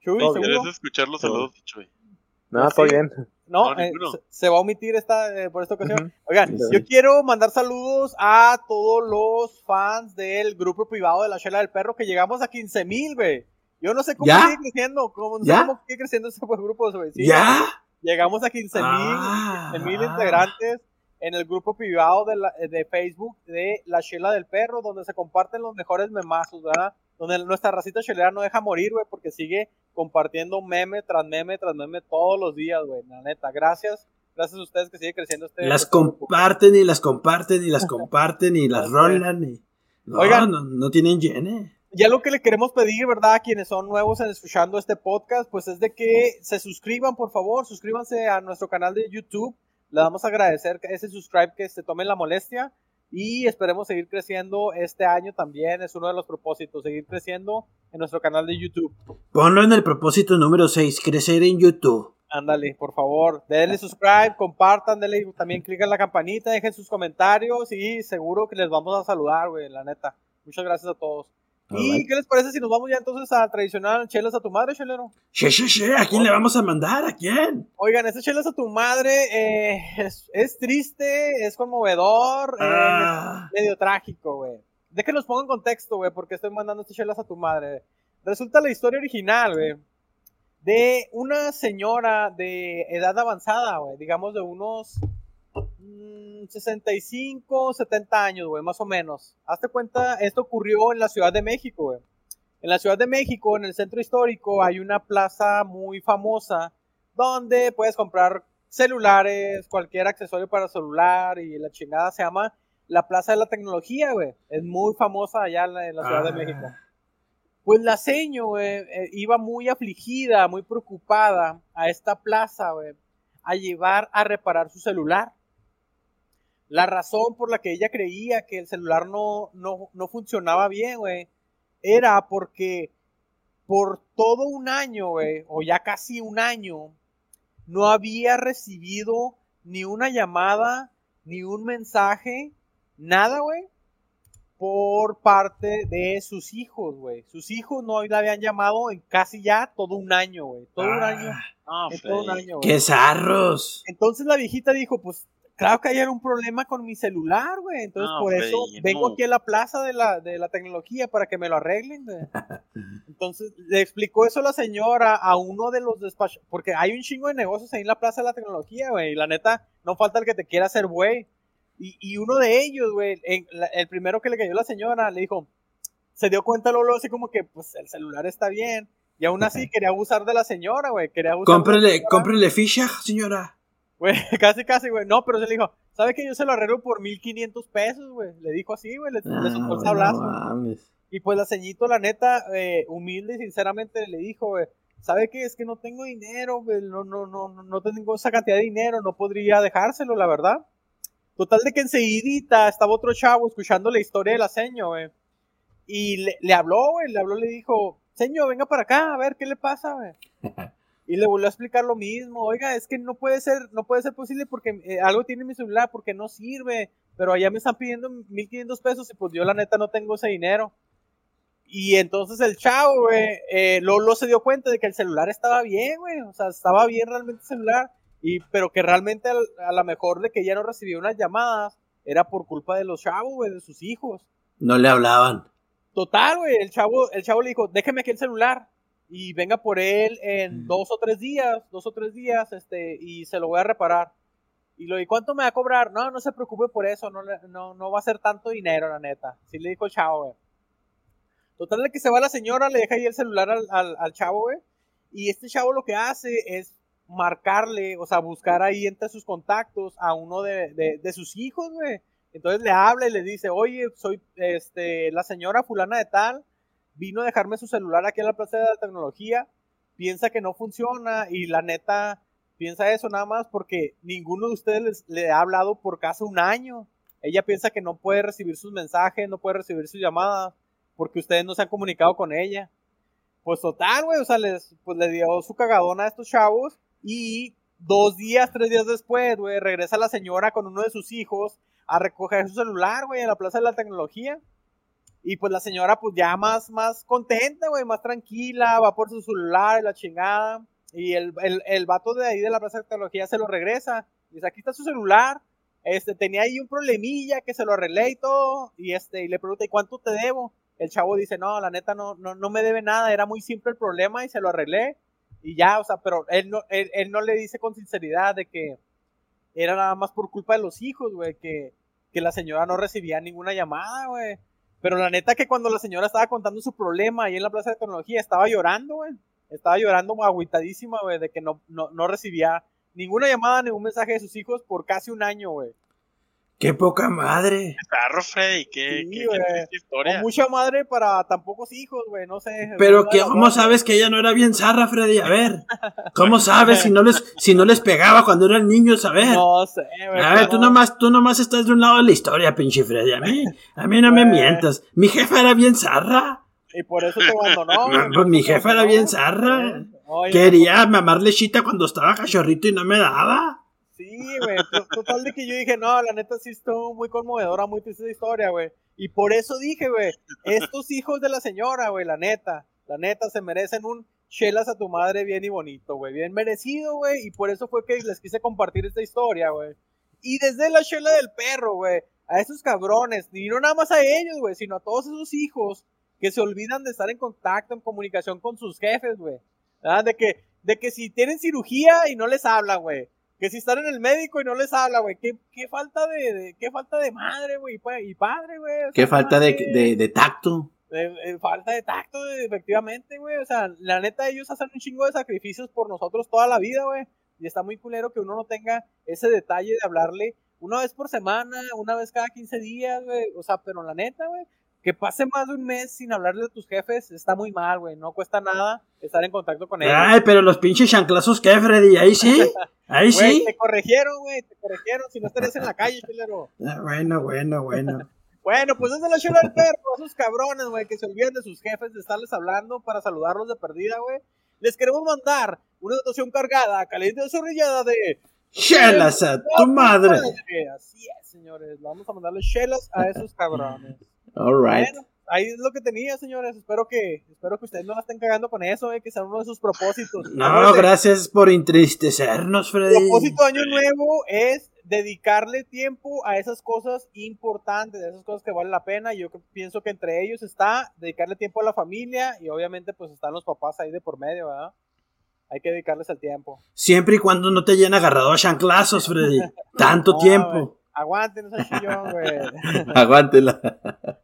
Chuy, Todo ¿seguro? ¿Quieres escuchar los saludos de Chuy? No, todo bien. No, No, eh, se, se va a omitir esta, eh, por esta ocasión. Oigan, Sí. yo quiero mandar saludos a todos los fans del grupo privado de la Chela del Perro que llegamos a 15 mil, güey. Yo no sé cómo ¿Ya? sigue creciendo, cómo, no cómo sigue creciendo ese grupo, güey. Sí, ¿Ya? Llegamos a 15 mil, Ah. 15 mil integrantes en el grupo privado de, la- de Facebook de la Chela del Perro, donde se comparten los mejores memazos, ¿verdad? Donde nuestra racita chelera no deja morir, güey, porque sigue compartiendo meme tras meme tras meme todos los días, güey. La neta, gracias. Gracias a ustedes que sigue creciendo este. Las comparten y las comparten y las comparten y las rolan y... No, Oigan. no, no tienen llene. Ya lo que le queremos pedir, ¿verdad? A quienes son nuevos en escuchando este podcast, pues es de que se suscriban, por favor, suscríbanse a nuestro canal de YouTube. Le damos a agradecer ese subscribe que se tomen la molestia y esperemos seguir creciendo este año también. Es uno de los propósitos, seguir creciendo en nuestro canal de YouTube. Ponlo en el propósito número 6, crecer en YouTube. Ándale, por favor, denle subscribe, compartan, denle también clic en la campanita, dejen sus comentarios y seguro que les vamos a saludar, güey, la neta. Muchas gracias a todos. ¿Y qué les parece si nos vamos ya entonces a tradicional chelas a tu madre, chelero? Che, che, che, ¿a quién le vamos a mandar? ¿A quién? Oigan, ese chelas a tu madre eh, es, es triste, es conmovedor, eh, Ah. es medio trágico, güey. Déjenos pongan en contexto, güey, porque estoy mandando este chelas a tu madre. Resulta la historia original, güey, de una señora de edad avanzada, güey, digamos de unos 65, 70 años, güey, más o menos. Hazte cuenta, esto ocurrió en la Ciudad de México, güey. En la Ciudad de México, en el centro histórico, hay una plaza muy famosa donde puedes comprar celulares, cualquier accesorio para celular y la chingada se llama la Plaza de la Tecnología, güey. Es muy famosa allá en la, en la Ciudad de Ah. México. Pues la seño, güey, eh, iba muy afligida, muy preocupada a esta plaza, güey, a llevar a reparar su celular. La razón por la que ella creía que el celular no, no, no funcionaba bien, güey, era porque por todo un año, güey, o ya casi un año, no había recibido ni una llamada, ni un mensaje, nada, güey, por parte de sus hijos, güey. Sus hijos no la habían llamado en casi ya todo un año, güey. Todo un Ah, año. En todo un año, güey. ¡Qué zarros! Entonces la viejita dijo, pues, claro que hay un problema con mi celular, güey. Entonces No, por eso Fey, vengo no. aquí a la plaza de la, de la tecnología para que me lo arreglen, güey. Entonces le explicó eso la señora a uno de los despachos, porque hay un chingo de negocios ahí en la plaza de la tecnología, güey. Y la neta, no falta el que te quiera hacer, güey. Y, y uno de ellos, güey, en la- el primero que le cayó la señora, le dijo, se dio cuenta Lolo así como que, pues, el celular está bien. Y aún así quería abusar de la señora, güey. Quería abusar de la Cómprele, señora. cómprele ficha, señora. Güey, casi, casi, güey. No, pero se le dijo, ¿sabe que yo se lo arreglo por 1500 pesos, güey? Le dijo así, güey, le, le Ah, soltó el no sablazo. mames. Y pues la ceñito, la neta, eh, humilde y sinceramente le dijo, güey, ¿sabe qué? Es que no tengo dinero, güey, no, no, no, no, no tengo esa cantidad de dinero, no podría dejárselo, la verdad. Total de que enseguidita estaba otro chavo escuchando la historia de la seño, güey. Y le, le habló, güey, le habló, le dijo, señor, venga para acá, a ver qué le pasa, güey. Y le volvió a explicar lo mismo, oiga, es que no puede ser, no puede ser posible porque eh, algo tiene mi celular, porque no sirve, pero allá me están pidiendo 1500 pesos y pues yo la neta no tengo ese dinero. Y entonces el chavo, güey, eh, Lolo se dio cuenta de que el celular estaba bien, güey, o sea, estaba bien realmente el celular, y, pero que realmente al- a lo mejor de que ya no recibía unas llamadas era por culpa de los chavos, güey, de sus hijos. No le hablaban. Total, güey, el chavo, el chavo le dijo, déjeme aquí el celular y venga por él en Mm. dos o tres días, dos o tres días, este, y se lo voy a reparar. Y lo, ¿y cuánto me va a cobrar? No, no se preocupe por eso, no, no, no va a ser tanto dinero, la neta. Sí le dijo el chavo, güey. Total de que se va la señora, le deja ahí el celular al, al, al chavo, güey. Y este chavo lo que hace es marcarle, o sea, buscar ahí entre sus contactos a uno de, de, de sus hijos, güey. Entonces le habla y le dice, oye, soy este, la señora fulana de tal, vino a dejarme su celular aquí en la Plaza de la Tecnología, piensa que no funciona y la neta piensa eso nada más porque ninguno de ustedes le ha hablado por casi un año. Ella piensa que no puede recibir sus mensajes, no puede recibir sus llamadas porque ustedes no se han comunicado con ella. Pues total, güey, o sea, les, pues le dio su cagadona a estos chavos y dos días, tres días después, güey, regresa la señora con uno de sus hijos a recoger su celular, güey, en la Plaza de la Tecnología. Y pues la señora, pues ya más, más contenta, güey, más tranquila, va por su celular la chingada. Y el, el, el vato de ahí de la Plaza de Tecnología se lo regresa. Dice, aquí está su celular. Este, tenía ahí un problemilla que se lo arreglé y todo. Y este, y le pregunta, ¿y cuánto te debo? El chavo dice, no, la neta no, no, no me debe nada, era muy simple el problema y se lo arreglé. Y ya, o sea, pero él no, él, él no le dice con sinceridad de que era nada más por culpa de los hijos, güey, que, que la señora no recibía ninguna llamada, güey. Pero la neta que cuando la señora estaba contando su problema ahí en la Plaza de Tecnología, estaba llorando, güey. Estaba llorando agüitadísima, güey, de que no, no, no recibía ninguna llamada, ningún mensaje de sus hijos por casi un año, güey. Qué poca madre. Zarro, Freddy, qué, Sí, qué, qué historia. O mucha madre para tan pocos hijos, güey, no sé. Pero que, ¿cómo sabes que ella no era bien zarra, Freddy? A ver. ¿Cómo sabes si no les, si no les pegaba cuando eran niños? A ver. No sé, güey. A ver, tú nomás, tú nomás estás de un lado de la historia, pinche Freddy. A mí, a mí no me mientas. Mi jefa era bien zarra. Y por eso te abandonó. güey, Pues mi jefa era bien zarra. Oye, Quería mamar lechita cuando estaba cachorrito y no me daba. Sí, güey. to- Total de que yo dije, no, la neta sí estuvo muy conmovedora, muy triste esa historia, güey. Y por eso dije, güey, estos hijos de la señora, güey, la neta, la neta, se merecen un chelas a tu madre bien y bonito, güey. Bien merecido, güey. Y por eso fue que les quise compartir esta historia, güey. Y desde la chela del perro, güey, a esos cabrones, y no nada más a ellos, güey, sino a todos esos hijos que se olvidan de estar en contacto, en comunicación con sus jefes, güey. ¿Verdad? De que, de que si tienen cirugía y no les hablan, güey. Que si están en el médico y no les habla, güey. ¿Qué, qué falta de, de- qué falta de madre, güey, y pa- y padre, güey. O sea, Qué falta de, de, de tacto. De- falta de tacto, efectivamente, güey. O sea, la neta, ellos hacen un chingo de sacrificios por nosotros toda la vida, güey. Y está muy culero que uno no tenga ese detalle de hablarle una vez por semana, una vez cada 15 días, güey. O sea, pero la neta, güey, que pase más de un mes sin hablarle a tus jefes está muy mal, güey. No cuesta nada estar en contacto con ellos. Ay, pero los pinches chanclazos, ¿qué, Freddy? Ahí sí. Ahí sí. te corrigieron, güey, te corrigieron. Si no estarías en la calle, chilero. Ah, Bueno, bueno, bueno. Bueno, pues desde la chela del perro, esos cabrones, güey, que se olvidan de sus jefes de estarles hablando para saludarlos de perdida, güey. Les queremos mandar una dotación cargada, caliente de zorrillada de... Chelas a tu madre. Así es, señores. Vamos a mandarle chelas a esos cabrones. Alright. Bueno, ahí es lo que tenía, señores. Espero que, espero que ustedes no la estén cagando con eso, eh, que sea uno de sus propósitos. No, Acuérdense, gracias por entristecernos, El Freddy. propósito de año nuevo es dedicarle tiempo a esas cosas importantes, a esas cosas que valen la pena. Yo pienso que entre ellos está dedicarle tiempo a la familia y obviamente pues están los papás ahí de por medio, ¿verdad? Hay que dedicarles el tiempo. Siempre y cuando no te hayan agarrado a chanclazos, Freddy. Tanto No, tiempo. Güey. Aguanten ese chillón, güey. Aguántela.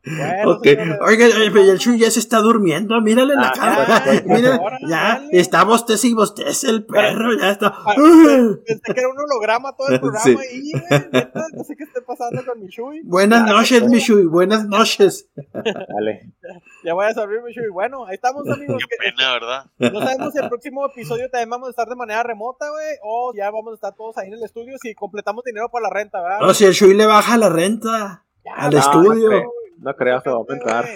Bueno, Ok. señores, Oiga, el Chuy ya se está durmiendo. Mírale la Ah, cara. ya, Mira, ahora, ya dale. está bostez y bostez el perro. Ya está. Ah, Pensé que era un holograma todo el programa Sí. ahí, güey. No sé qué esté pasando con mi Chuy. Buenas noches, mi Chuy. Buenas noches. Dale. Ya voy a salir mi Chuy. Bueno, ahí estamos, amigos. Qué pena, ¿verdad? No sabemos si el próximo episodio también vamos a estar de manera remota, güey, o ya vamos a estar todos ahí en el estudio si completamos dinero para la renta, ¿verdad? O si el Chuy le baja la renta Ya, al no, estudio. no, No creo, se va a aumentar.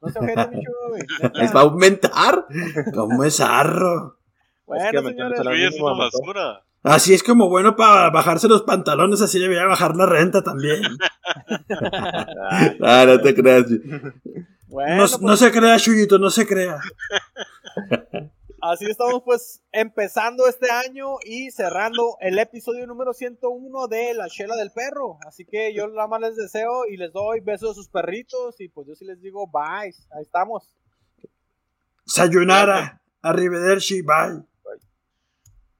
No se ojete, mi güey. ¿Les va a aumentar? ¿Cómo es arro? Bueno, Es que señores, es una basura. Así es como bueno para bajarse los pantalones, así le voy a bajar la renta también. Ah, no te creas. bueno, No, pues, no se crea, Chuyito, no se crea. así estamos pues empezando este año y cerrando el episodio número 101 de La Chela del Perro. Así que yo nada más les deseo y les doy besos a sus perritos y pues yo sí les digo bye. Ahí estamos. Sayonara, arrivederci, bye.